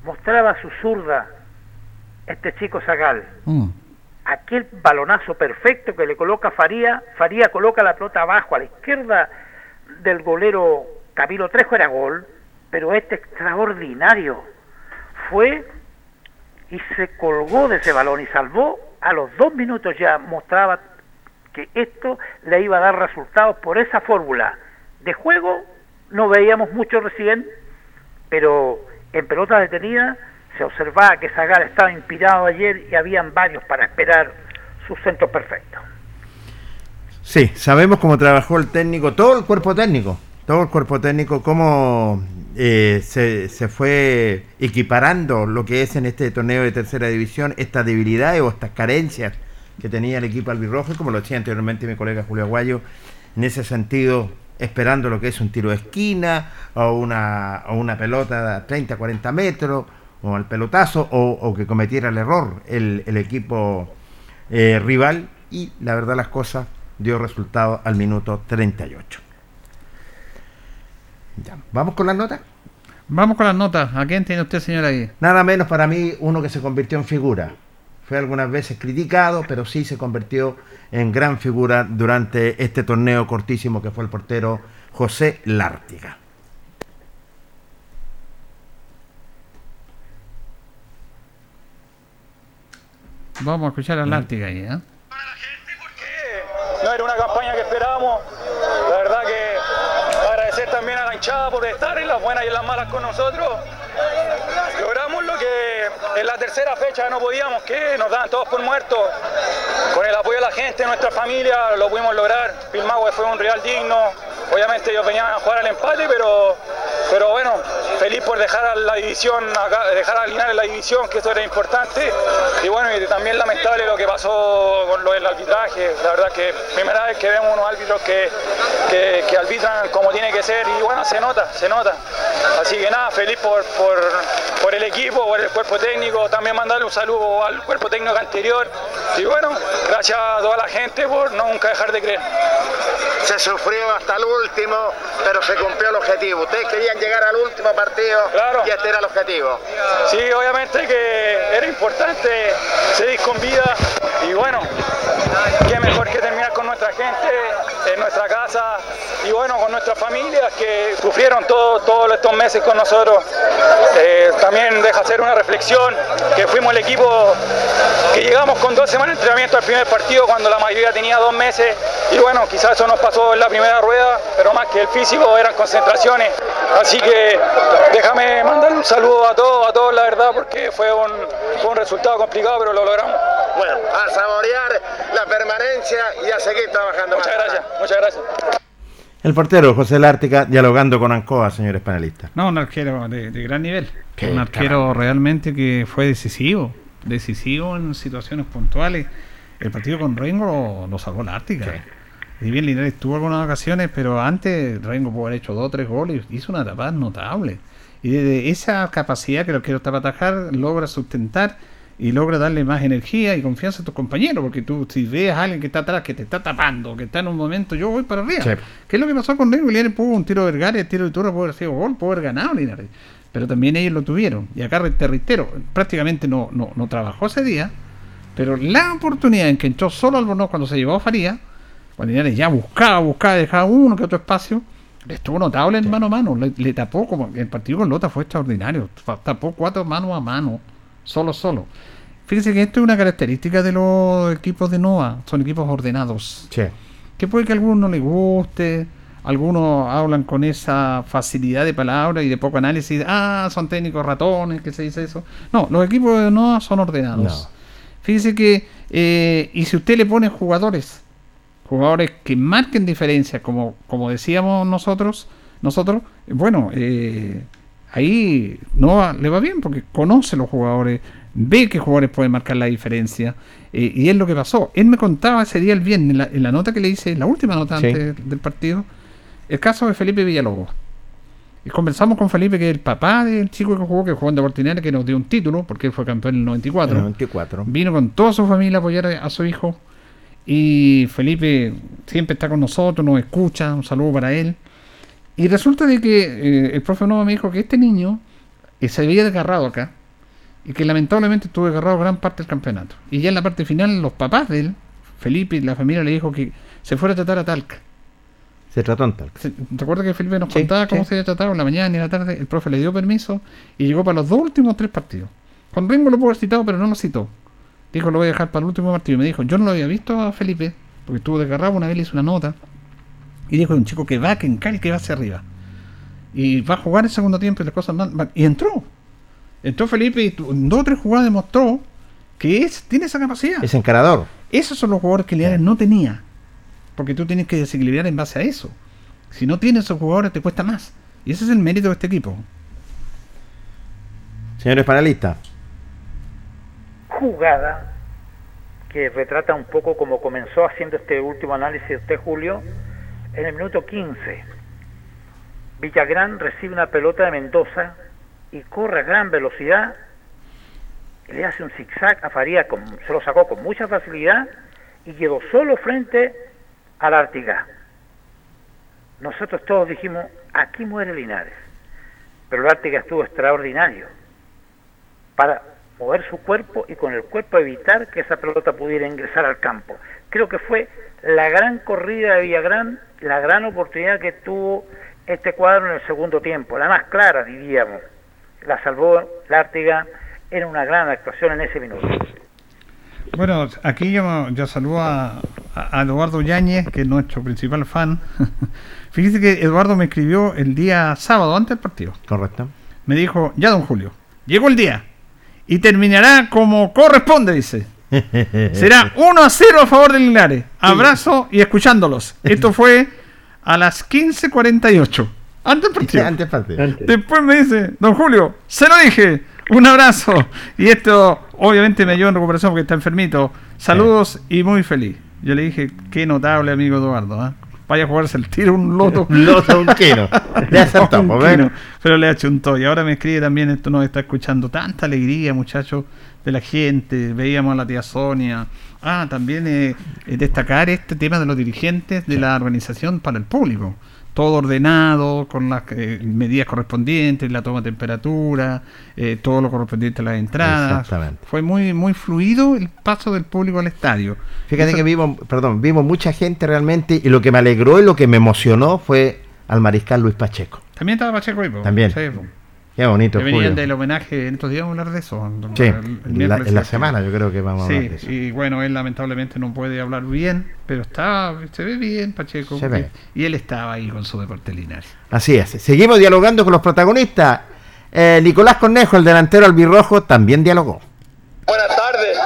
mostraba su zurda este chico Zagal. Aquel balonazo perfecto que le coloca Faría, Faría coloca la pelota abajo a la izquierda del golero Camilo Trejo era gol, pero este extraordinario fue y se colgó de ese balón y salvó. A los dos minutos ya mostraba que esto le iba a dar resultados por esa fórmula de juego. No veíamos mucho recién pero en pelota detenida se observaba que Zagal estaba inspirado ayer y habían varios para esperar su centro perfecto. Sí, sabemos cómo trabajó el técnico, todo el cuerpo técnico, todo el cuerpo técnico, cómo eh, se, se fue equiparando lo que es en este torneo de tercera división, estas debilidades o estas carencias que tenía el equipo albirrojo, como lo decía anteriormente mi colega Julio Aguayo, en ese sentido, esperando lo que es un tiro de esquina o una, o una pelota de 30, 40 metros, o el pelotazo, o, o que cometiera el error el, el equipo eh, rival, y la verdad las cosas dio resultado al minuto 38. Ya, ¿Vamos con las notas? Vamos con las notas. ¿A quién tiene usted, señor, ahí? Nada menos para mí uno que se convirtió en figura. Fue algunas veces criticado, pero sí se convirtió en gran figura durante este torneo cortísimo que fue el portero José Lártiga. Vamos a escuchar a Lártiga ahí, ¿eh? no era una campaña que esperábamos. La verdad que agradecer también a la hinchada por estar en las buenas y en las malas con nosotros. En la tercera fecha no podíamos, que nos daban todos por muertos. Con el apoyo de la gente, nuestra familia, lo pudimos lograr. Pilmahue fue un real digno. Obviamente ellos venían a jugar al empate, pero, pero bueno, feliz por dejar a la división, dejar a Linares la división, que eso era importante. Y bueno, y también lamentable lo que pasó con lo del arbitraje. La verdad que primera vez que vemos unos árbitros que, que, que arbitran como tiene que ser y bueno, se nota, se nota. Así que nada, feliz por, por, por el equipo, por el cuerpo técnico, también mandarle un saludo al cuerpo técnico anterior. Y bueno, gracias a toda la gente por nunca dejar de creer. Se sufrió hasta el último, pero se cumplió el objetivo. Ustedes querían llegar al último partido y este era el objetivo. Sí, obviamente que era importante seguir con vida y bueno, qué mejor que terminar con nuestra gente, en nuestra casa y bueno, con nuestras familias que sufrieron todo- todos estos meses con nosotros. Eh, también deja hacer una reflexión que fuimos el equipo que llegamos con dos semanas de entrenamiento al primer partido cuando la mayoría tenía dos meses y bueno, quizás eso nos pasó en la primera rueda, pero más que el físico eran concentraciones. Así que déjame mandarle un saludo a todos, a todos la verdad, porque fue un, fue un resultado complicado, pero lo logramos. Bueno, a saborear la permanencia y a seguir trabajando. Muchas gracias, muchas gracias. El portero José Lártiga dialogando con Ancoa, señores panelistas. No, un arquero de, de gran nivel. Qué un arquero realmente que fue decisivo. Decisivo en situaciones puntuales. El partido con Rengo lo, lo salvó la Y bien, Linares tuvo algunas ocasiones, pero antes Rengo pudo haber hecho dos o tres goles. Hizo una tapada notable. Y desde esa capacidad que está para atajar, logra sustentar y logra darle más energía y confianza a tus compañeros. Porque tú, si ves a alguien que está atrás, que te está tapando, que está en un momento, yo voy para arriba. Sí. ¿Qué es lo que pasó con Rengo? Linares pudo un tiro de Vergara, el tiro de Turra pudo haber sido gol, pudo haber ganado Linares. pero también ellos lo tuvieron. Y acá te reitero, prácticamente no, no, no trabajó ese día, pero la oportunidad en que entró solo Albornoz cuando se llevó a Faría, cuando Linares ya buscaba, buscaba, dejaba uno que otro espacio, estuvo notable en mano a mano, le, le tapó como el partido con Lota fue extraordinario, tapó cuatro manos a mano, solo, solo. Fíjense que esto es una característica de los equipos de NOA, son equipos ordenados. Sí. Que puede que a algunos no les guste, algunos hablan con esa facilidad de palabra y de poco análisis, ah, son técnicos ratones, que se dice eso. No, los equipos de NOA son ordenados. No. Fíjese que, eh, y si usted le pone jugadores, jugadores que marquen diferencia, como, como decíamos nosotros, nosotros, bueno, eh, ahí no va- le va bien porque conoce los jugadores, ve qué jugadores pueden marcar la diferencia, eh, y es lo que pasó. Él me contaba ese día el viernes, en la, en la nota que le hice, la última nota Sí. antes del partido, el caso de Felipe Villalobos. Y conversamos con Felipe, que es el papá del chico que jugó, que jugó en Deportinera, que nos dio un título, porque él fue campeón en el 94. En el 94. Vino con toda su familia a apoyar a su hijo. Y Felipe siempre está con nosotros, nos escucha, un saludo para él. Y resulta de que eh, el profe Nova me dijo que este niño eh, se había desgarrado acá y que lamentablemente estuvo desgarrado gran parte del campeonato. Y ya en la parte final los papás de él, Felipe y la familia le dijo que se fuera a tratar a Talca. Se trató en tal. Se- ¿Recuerda que Felipe nos Sí, contaba cómo sí. se había tratado en la mañana y en la tarde? El profe le dio permiso y llegó para los dos últimos tres partidos. Con Ringo lo pudo haber citado, pero no lo citó. Dijo, lo voy a dejar para el último partido. Y me dijo, yo no lo había visto a Felipe, porque estuvo desgarrado, una vez le hizo una nota. Y dijo, es un chico que va, que encara y que va hacia arriba. Y va a jugar el segundo tiempo y las cosas mal. mal- Y entró. Entró Felipe y en dos o tres jugadas demostró que es, tiene esa capacidad. Es encarador. Esos son los jugadores que Linares no tenía. Porque tú tienes que desequilibrar en base a eso. Si no tienes esos jugadores te cuesta más. Y ese es el mérito de este equipo. Señores panelistas. Jugada que retrata un poco como comenzó haciendo este último análisis usted, Julio, en el minuto 15. Villagrán recibe una pelota de Mendoza y corre a gran velocidad y le hace un zigzag a Faría, con, se lo sacó con mucha facilidad y quedó solo frente al Ártiga. Nosotros todos dijimos, aquí muere Linares. Pero el Ártiga estuvo extraordinario para mover su cuerpo y con el cuerpo evitar que esa pelota pudiera ingresar al campo. Creo que fue la gran corrida de Villagrán, la gran oportunidad que tuvo este cuadro en el segundo tiempo, la más clara diríamos. La salvó la Ártiga, era una gran actuación en ese minuto. Bueno, aquí yo, yo saludo a, a Eduardo Yáñez, que es nuestro principal fan. Fíjese que Eduardo me escribió el día sábado, antes del partido. Correcto. Me dijo, ya don Julio, llegó el día. Y terminará como corresponde, dice. Será 1 a 0 a favor de Linares. Abrazo y escuchándolos. Esto fue a las 15.48. Antes partido. Antes partido. Después me dice, don Julio, se lo dije. Un abrazo. Y esto obviamente me ayudó en recuperación porque está enfermito. Saludos y muy feliz. Yo le dije, qué notable amigo Eduardo. ¿ah? Vaya a jugarse el tiro un loto. Un loto, un quino. Le. Pero le achuntó. Y ahora me escribe también, esto nos está escuchando. Tanta alegría, muchachos, de la gente. Veíamos a la tía Sonia. Ah, también eh, eh, destacar este tema de los dirigentes de la organización para el público. Todo ordenado, con las eh, medidas correspondientes, la toma de temperatura, eh, todo lo correspondiente a las entradas. Exactamente. Fue muy, muy fluido el paso del público al estadio. Fíjate Eso- que vimos, perdón, vimos mucha gente realmente y lo que me alegró y lo que me emocionó fue al mariscal Luis Pacheco. También estaba Pacheco ahí. También. Sí. Qué bonito, Que venían Julio. del homenaje, en estos días vamos a hablar de eso. Sí, El- el en la, en semana yo creo que vamos a hablar de Sí, eso. y bueno, él lamentablemente no puede hablar bien, pero está, se ve bien, Pacheco. Se ve. Y él estaba ahí con su deporte Linares. Así es. Seguimos dialogando con los protagonistas. Eh, Nicolás Cornejo, el delantero albirrojo, también dialogó. Buenas tardes.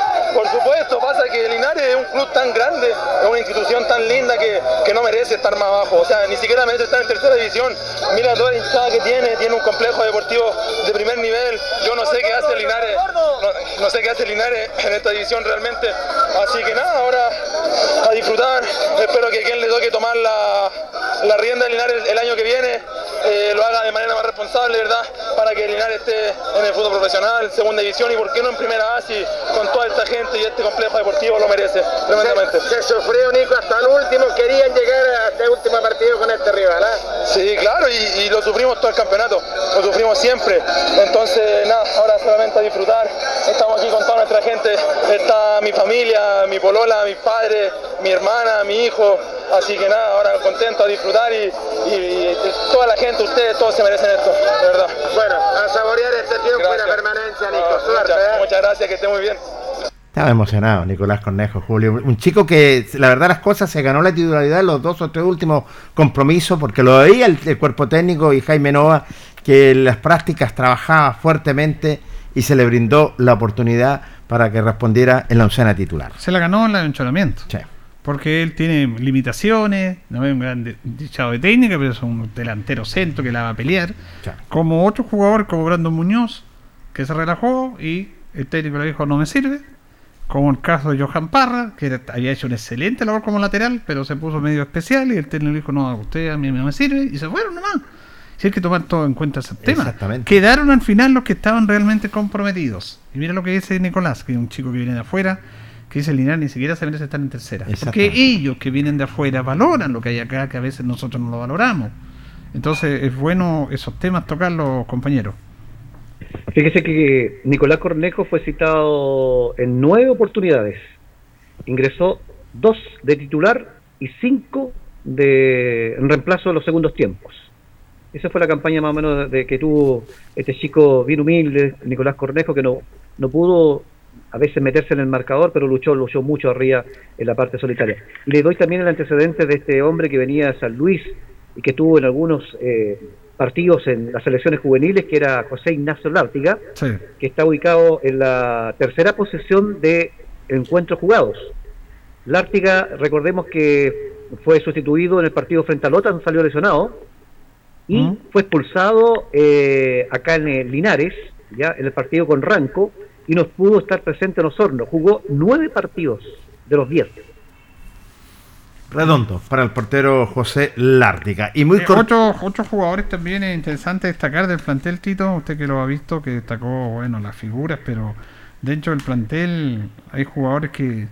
Club tan grande, es una institución tan linda que, que no merece estar más abajo. O sea, ni siquiera merece estar en tercera división. Mira toda la hinchada que tiene, tiene un complejo deportivo de primer nivel. Yo no sé qué hace Linares, no, sé qué hace Linares en esta división realmente. Así que nada, ahora a disfrutar. Espero que quien le toque tomar la, la rienda de Linares el año que viene eh, lo haga de manera más responsable, ¿verdad? para que Linares esté en el fútbol profesional, segunda división y por qué no en primera A con toda esta gente y este complejo deportivo lo merece tremendamente. Se, se sufrió Nico hasta el último, querían llegar a este último partido con este rival. ¿ah? Sí, claro, y, y lo sufrimos todo el campeonato, lo sufrimos siempre. Entonces, nada, ahora solamente a disfrutar. Estamos aquí con toda nuestra gente, está mi familia, mi polola, mis padres, mi hermana, mi hijo. Así que nada, ahora contento a disfrutar y, y- y toda la gente, ustedes, todos se merecen esto, de verdad. Bueno, a saborear este tiempo y la permanencia, Nico. No, Suerte, muchas, ¿eh? muchas gracias, que esté muy bien. Estaba emocionado Nicolás Cornejo, Julio. Un chico que, la verdad, las cosas se ganó la titularidad en los dos o tres últimos compromisos, porque lo veía el, el cuerpo técnico y Jaime Nova, que en las prácticas trabajaba fuertemente y se le brindó la oportunidad para que respondiera en la oncena titular. Se la ganó en el entrenamiento. Porque él tiene limitaciones, no es un gran dichado de técnica, pero es un delantero centro que la va a pelear. Como otro jugador, como Brandon Muñoz, que se relajó y el técnico le dijo no me sirve. Como el caso de Johan Parra, que había hecho una excelente labor como lateral, pero se puso medio especial y el técnico dijo no, a usted a mí no me sirve y se fueron nomás. Si hay que tomar todo en cuenta ese tema. Exactamente. Quedaron al final los que estaban realmente comprometidos. Y mira lo que dice Nicolás, que es un chico que viene de afuera, que dice Linares ni siquiera se merece estar en tercera. Porque ellos que vienen de afuera valoran lo que hay acá, que a veces nosotros no lo valoramos. Entonces es bueno esos temas tocarlos, compañeros. Fíjese que Nicolás Cornejo fue citado en nueve oportunidades. Ingresó dos de titular y cinco de en reemplazo de los segundos tiempos. Esa fue la campaña más o menos de que tuvo este chico bien humilde, Nicolás Cornejo, que no, no pudo a veces meterse en el marcador, pero luchó, luchó mucho arriba en la parte solitaria. Le doy también el antecedente de este hombre que venía de San Luis y que tuvo en algunos eh, partidos en las selecciones juveniles, que era José Ignacio Lártiga, que está ubicado en la tercera posición de encuentros jugados. Lártiga, recordemos que fue sustituido en el partido frente a Lota, salió lesionado, y fue expulsado eh, acá en el Linares, ya en el partido con Ranco, y no pudo estar presente en Osorno. Jugó nueve partidos de los diez. Redondo para el portero José Lártica. Y muy Eh, corto. otros, otros jugadores también es interesante destacar del plantel Tito, usted que lo ha visto, que destacó bueno las figuras, pero dentro del plantel hay jugadores que,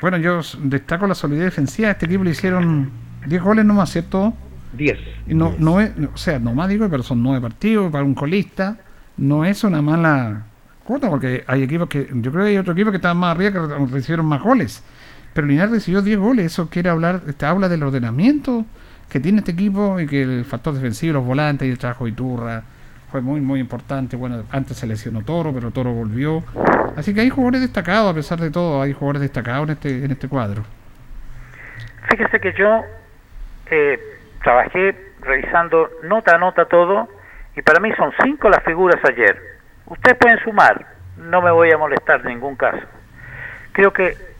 bueno, yo destaco la solidez defensiva, este equipo le hicieron 10 goles nomás, ¿cierto? 10. Y no, no es, o sea, nomás digo, pero son 9 partidos para un colista, no es una mala cuota, porque hay equipos que, yo creo que hay otro equipo que está más arriba que re- recibieron más goles. Pero Linares recibió 10 goles, eso quiere hablar, este, habla del ordenamiento que tiene este equipo y que el factor defensivo, los volantes y el trabajo de Iturra fue muy, muy importante. Bueno, antes se lesionó Toro, pero Toro volvió. Así que hay jugadores destacados, a pesar de todo, hay jugadores destacados en este, en este cuadro. Fíjese que yo eh, trabajé revisando nota a nota todo y para mí son cinco las figuras ayer. Ustedes pueden sumar, no me voy a molestar en ningún caso. Creo que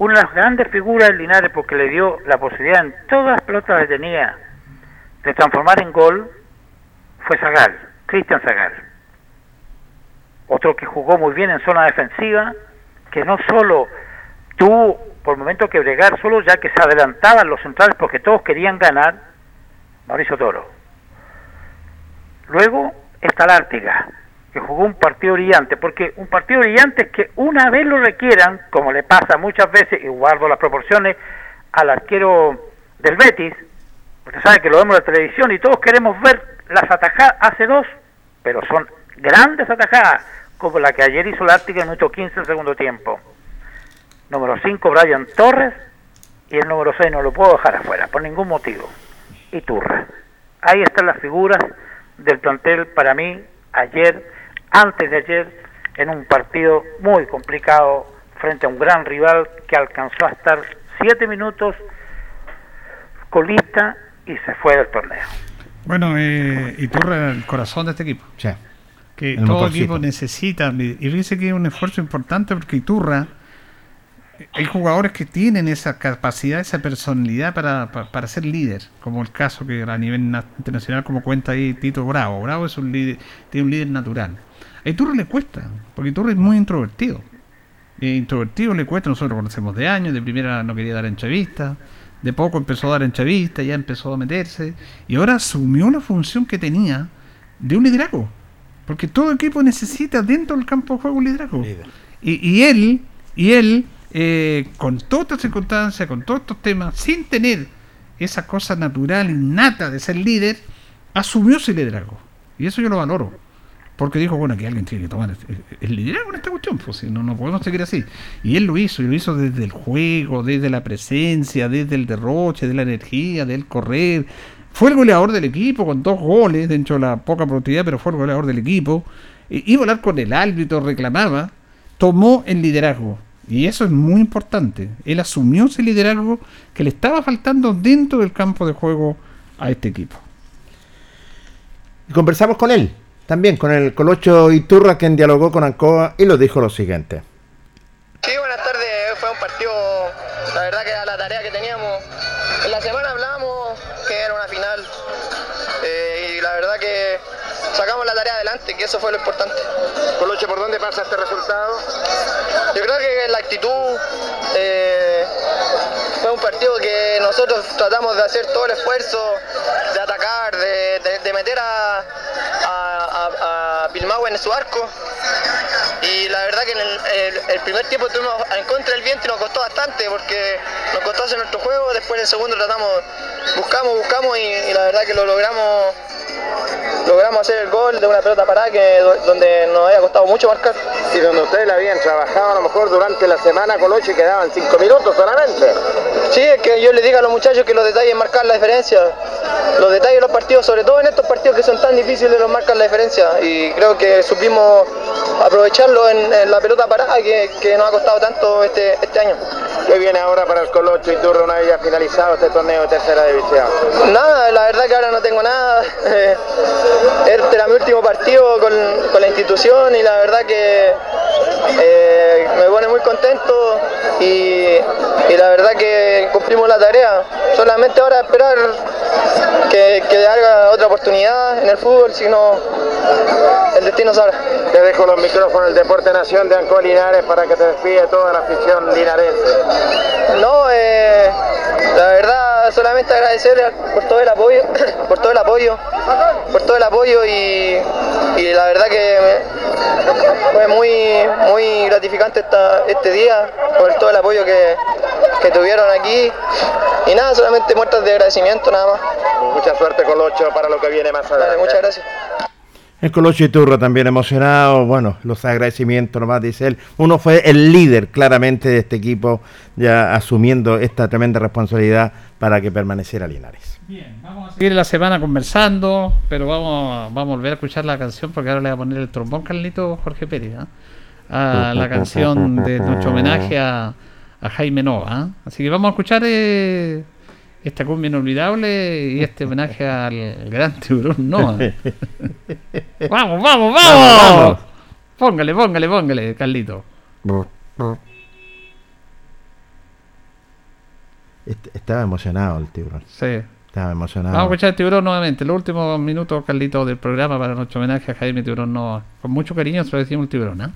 una de las grandes figuras del Linares porque le dio la posibilidad en todas las pelotas que tenía de transformar en gol fue Zagal, Cristian Zagal. Otro que jugó muy bien en zona defensiva, que no solo tuvo por momentos que bregar solo ya que se adelantaban los centrales porque todos querían ganar, Mauricio Toro. Luego está la que jugó un partido brillante, porque un partido brillante es que una vez lo requieran, como le pasa muchas veces, y guardo las proporciones, al arquero del Betis, porque sabe que lo vemos en la televisión y todos queremos ver las atajadas, hace dos, pero son grandes atajadas, como la que ayer hizo la Ártica en minuto 15 del segundo tiempo. Número 5, Brian Torres, y el número 6 no lo puedo dejar afuera, por ningún motivo, Iturra. Ahí están las figuras del plantel para mí ayer, antes de ayer, en un partido muy complicado frente a un gran rival que alcanzó a estar siete minutos colista y se fue del torneo. Bueno, eh, Iturra, el corazón de este equipo. Que El todo motorcito. equipo necesita. Y dice que es un esfuerzo importante porque Iturra, hay jugadores que tienen esa capacidad, esa personalidad para, para, para ser líder, como el caso que a nivel na- internacional, como cuenta ahí Tito Bravo. Bravo es un líder, tiene un líder natural. A Iturra le cuesta, porque Iturra es muy introvertido. Eh, introvertido le cuesta, nosotros lo conocemos de años, de primera no quería dar entrevistas, de poco empezó a dar entrevistas, ya empezó a meterse, y ahora asumió la función que tenía de un liderazgo. Porque todo equipo necesita dentro del campo de juego un liderazgo. Y, y él, y él, eh, con todas estas circunstancias, con todos estos temas, sin tener esa cosa natural, innata de ser líder, asumió ese liderazgo. Y eso yo lo valoro. Porque dijo, bueno, que alguien tiene que tomar el, el liderazgo en esta cuestión, pues si no, no podemos seguir así. Y él lo hizo, y lo hizo desde el juego, desde la presencia, desde el derroche, de la energía, del correr. Fue el goleador del equipo con dos goles, dentro de la poca productividad, pero fue el goleador del equipo. Iba a hablar con el árbitro, reclamaba, tomó el liderazgo. Y eso es muy importante. Él asumió ese liderazgo que le estaba faltando dentro del campo de juego a este equipo. Y conversamos con él, también con el Colocho Iturra, quien dialogó con Ancoa y lo dijo lo siguiente. Sí, buenas tardes. Fue un partido, la verdad que era la tarea que teníamos. En la semana hablábamos que era una final eh, y la verdad que sacamos la tarea adelante, que eso fue lo importante. Coloche, ¿por dónde pasa este resultado? Yo creo que la actitud eh, fue un partido que nosotros tratamos de hacer todo el esfuerzo, de atacar, de, de- de meter a, a, a- en su arco. Y la verdad que en el, el- el primer tiempo estuvimos en contra del viento y nos costó bastante porque nos costó hacer nuestro juego. Después en el segundo tratamos, buscamos, buscamos y, y la verdad que lo logramos logramos hacer el gol de una pelota parada que donde nos había costado mucho marcar. Y donde ustedes la habían trabajado a lo mejor durante la semana, Coloche, quedaban cinco minutos solamente. Sí, es que yo les digo a los muchachos que los detalles marcan la diferencia. Los detalles de los partidos, sobre todo en estos partidos que son tan difíciles, los marcan la diferencia. Y creo que supimos aprovecharlo en, en la pelota parada que, que nos ha costado tanto este, este año. ¿Qué viene ahora para el Colocho y Turra una vez ya finalizado este torneo de tercera división? Nada, la verdad que ahora no tengo nada. Este era mi último partido con, con la institución y la verdad que eh, me pone muy contento y, y la verdad que cumplimos la tarea. Solamente ahora esperar que, que haga otra oportunidad en el fútbol, si no el destino sabrá. Te dejo los micrófonos del Deporte Nación de Ancoa Linares para que te despide toda la afición linarense. No, eh, la verdad solamente agradecer por todo el apoyo, por todo el apoyo, por todo el apoyo y, y la verdad que fue muy muy gratificante esta- este día por todo el apoyo que, que tuvieron aquí y nada, solamente muestras de agradecimiento nada más. Mucha suerte Colocho para lo que viene más adelante. muchas gracias. El Colocho Iturra también emocionado, bueno, los agradecimientos nomás dice él. Uno fue el líder claramente de este equipo, ya asumiendo esta tremenda responsabilidad para que permaneciera Linares. seguir la semana conversando, pero vamos, a- vamos a volver a escuchar la canción porque ahora le voy a poner el trombón Carlito Jorge Pérez. ¿ah? A la canción de nuestro homenaje a, a Jaime Nova. ¿ah? Así que vamos a escuchar eh, esta cumbia inolvidable y este homenaje al gran tiburón Nova. vamos, vamos, vamos. Póngale, póngale, póngale, Carlito. Est- Estaba emocionado el tiburón. Sí. Estaba emocionado. Vamos a escuchar el tiburón nuevamente. Los últimos minutos, Carlito, del programa para nuestro homenaje a Jaime Tiburón Nova. Con mucho cariño se lo decimos el tiburón, ¿ah?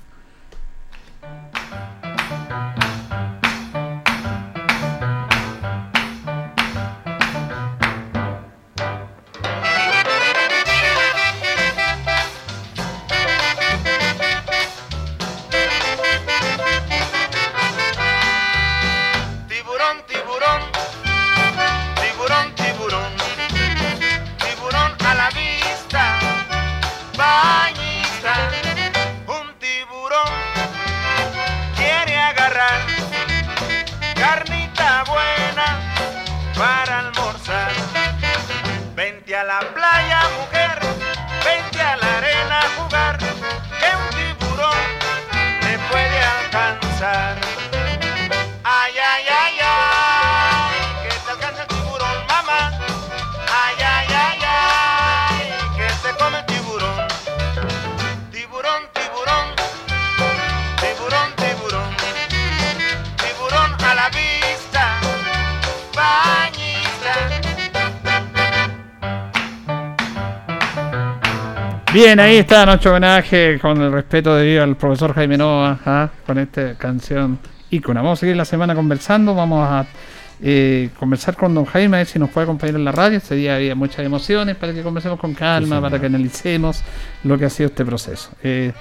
Bien, ahí está nuestro homenaje con el respeto debido al profesor Jaime Nova, ¿ah? con esta canción ícona. Vamos a seguir la semana conversando, vamos a eh, conversar con don Jaime, a ver si nos puede acompañar en la radio. Este día había muchas emociones para que conversemos con calma, para que analicemos lo que ha sido este proceso. Eh,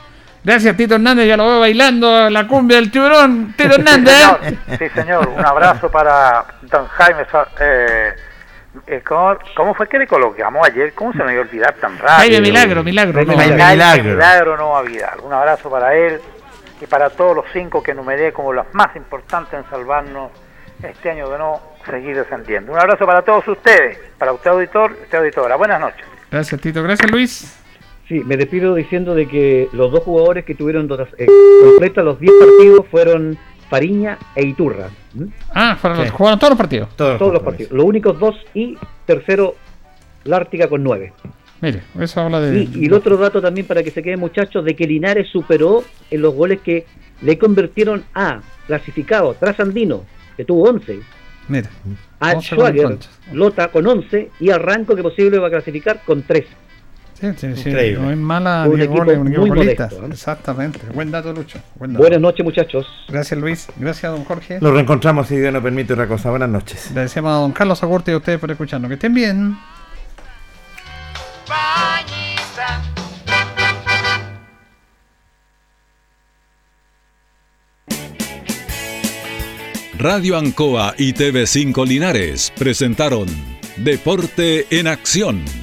gracias, Tito Hernández, ya lo veo bailando la cumbia del tiburón. Tito Hernández. ¿eh? Sí, señor. Un abrazo para don Jaime. Eh, ¿cómo, cómo fue que le colocamos ayer? ¿Cómo se me iba a olvidar tan rápido? Jaime Milagro, Milagro. No. Milagro. Jaime Milagro no Vidal. Un abrazo para él y para todos los cinco que enumeré como los más importantes en salvarnos este año de no seguir descendiendo. Un abrazo para todos ustedes, para usted auditor usted auditora. Buenas noches. Gracias, Tito. Gracias, Luis. Sí, me despido diciendo de que los dos jugadores que tuvieron eh, completas los 10 partidos fueron Fariña e Iturra. ¿m? Ah, fueron los- Sí. jugaron todos los partidos. Todos, Todos los partidos. Los únicos dos y tercero Lártica con 9. Mire, eso habla de. Y, y el otro dato también para que se queden muchachos de que Linares superó en los goles que le convirtieron a clasificado trasandino, que tuvo 11, Mire. a 11 Schwager. Lota con 11 y a Ranco que posible va a clasificar con 3. Sí, sí, sí. Increíble. No es mala Un 10 equipo goles, un equipo muy. Exactamente. Buen dato, Lucho. Buen dato. Buenas noches muchachos. Gracias, Luis. Gracias, don Jorge. Nos reencontramos si Dios nos permite otra cosa. Buenas noches. Le decíamos a don Carlos Agurte y a ustedes por escucharnos. Que estén bien. Radio Ancoa y TV5 Linares presentaron Deporte en Acción.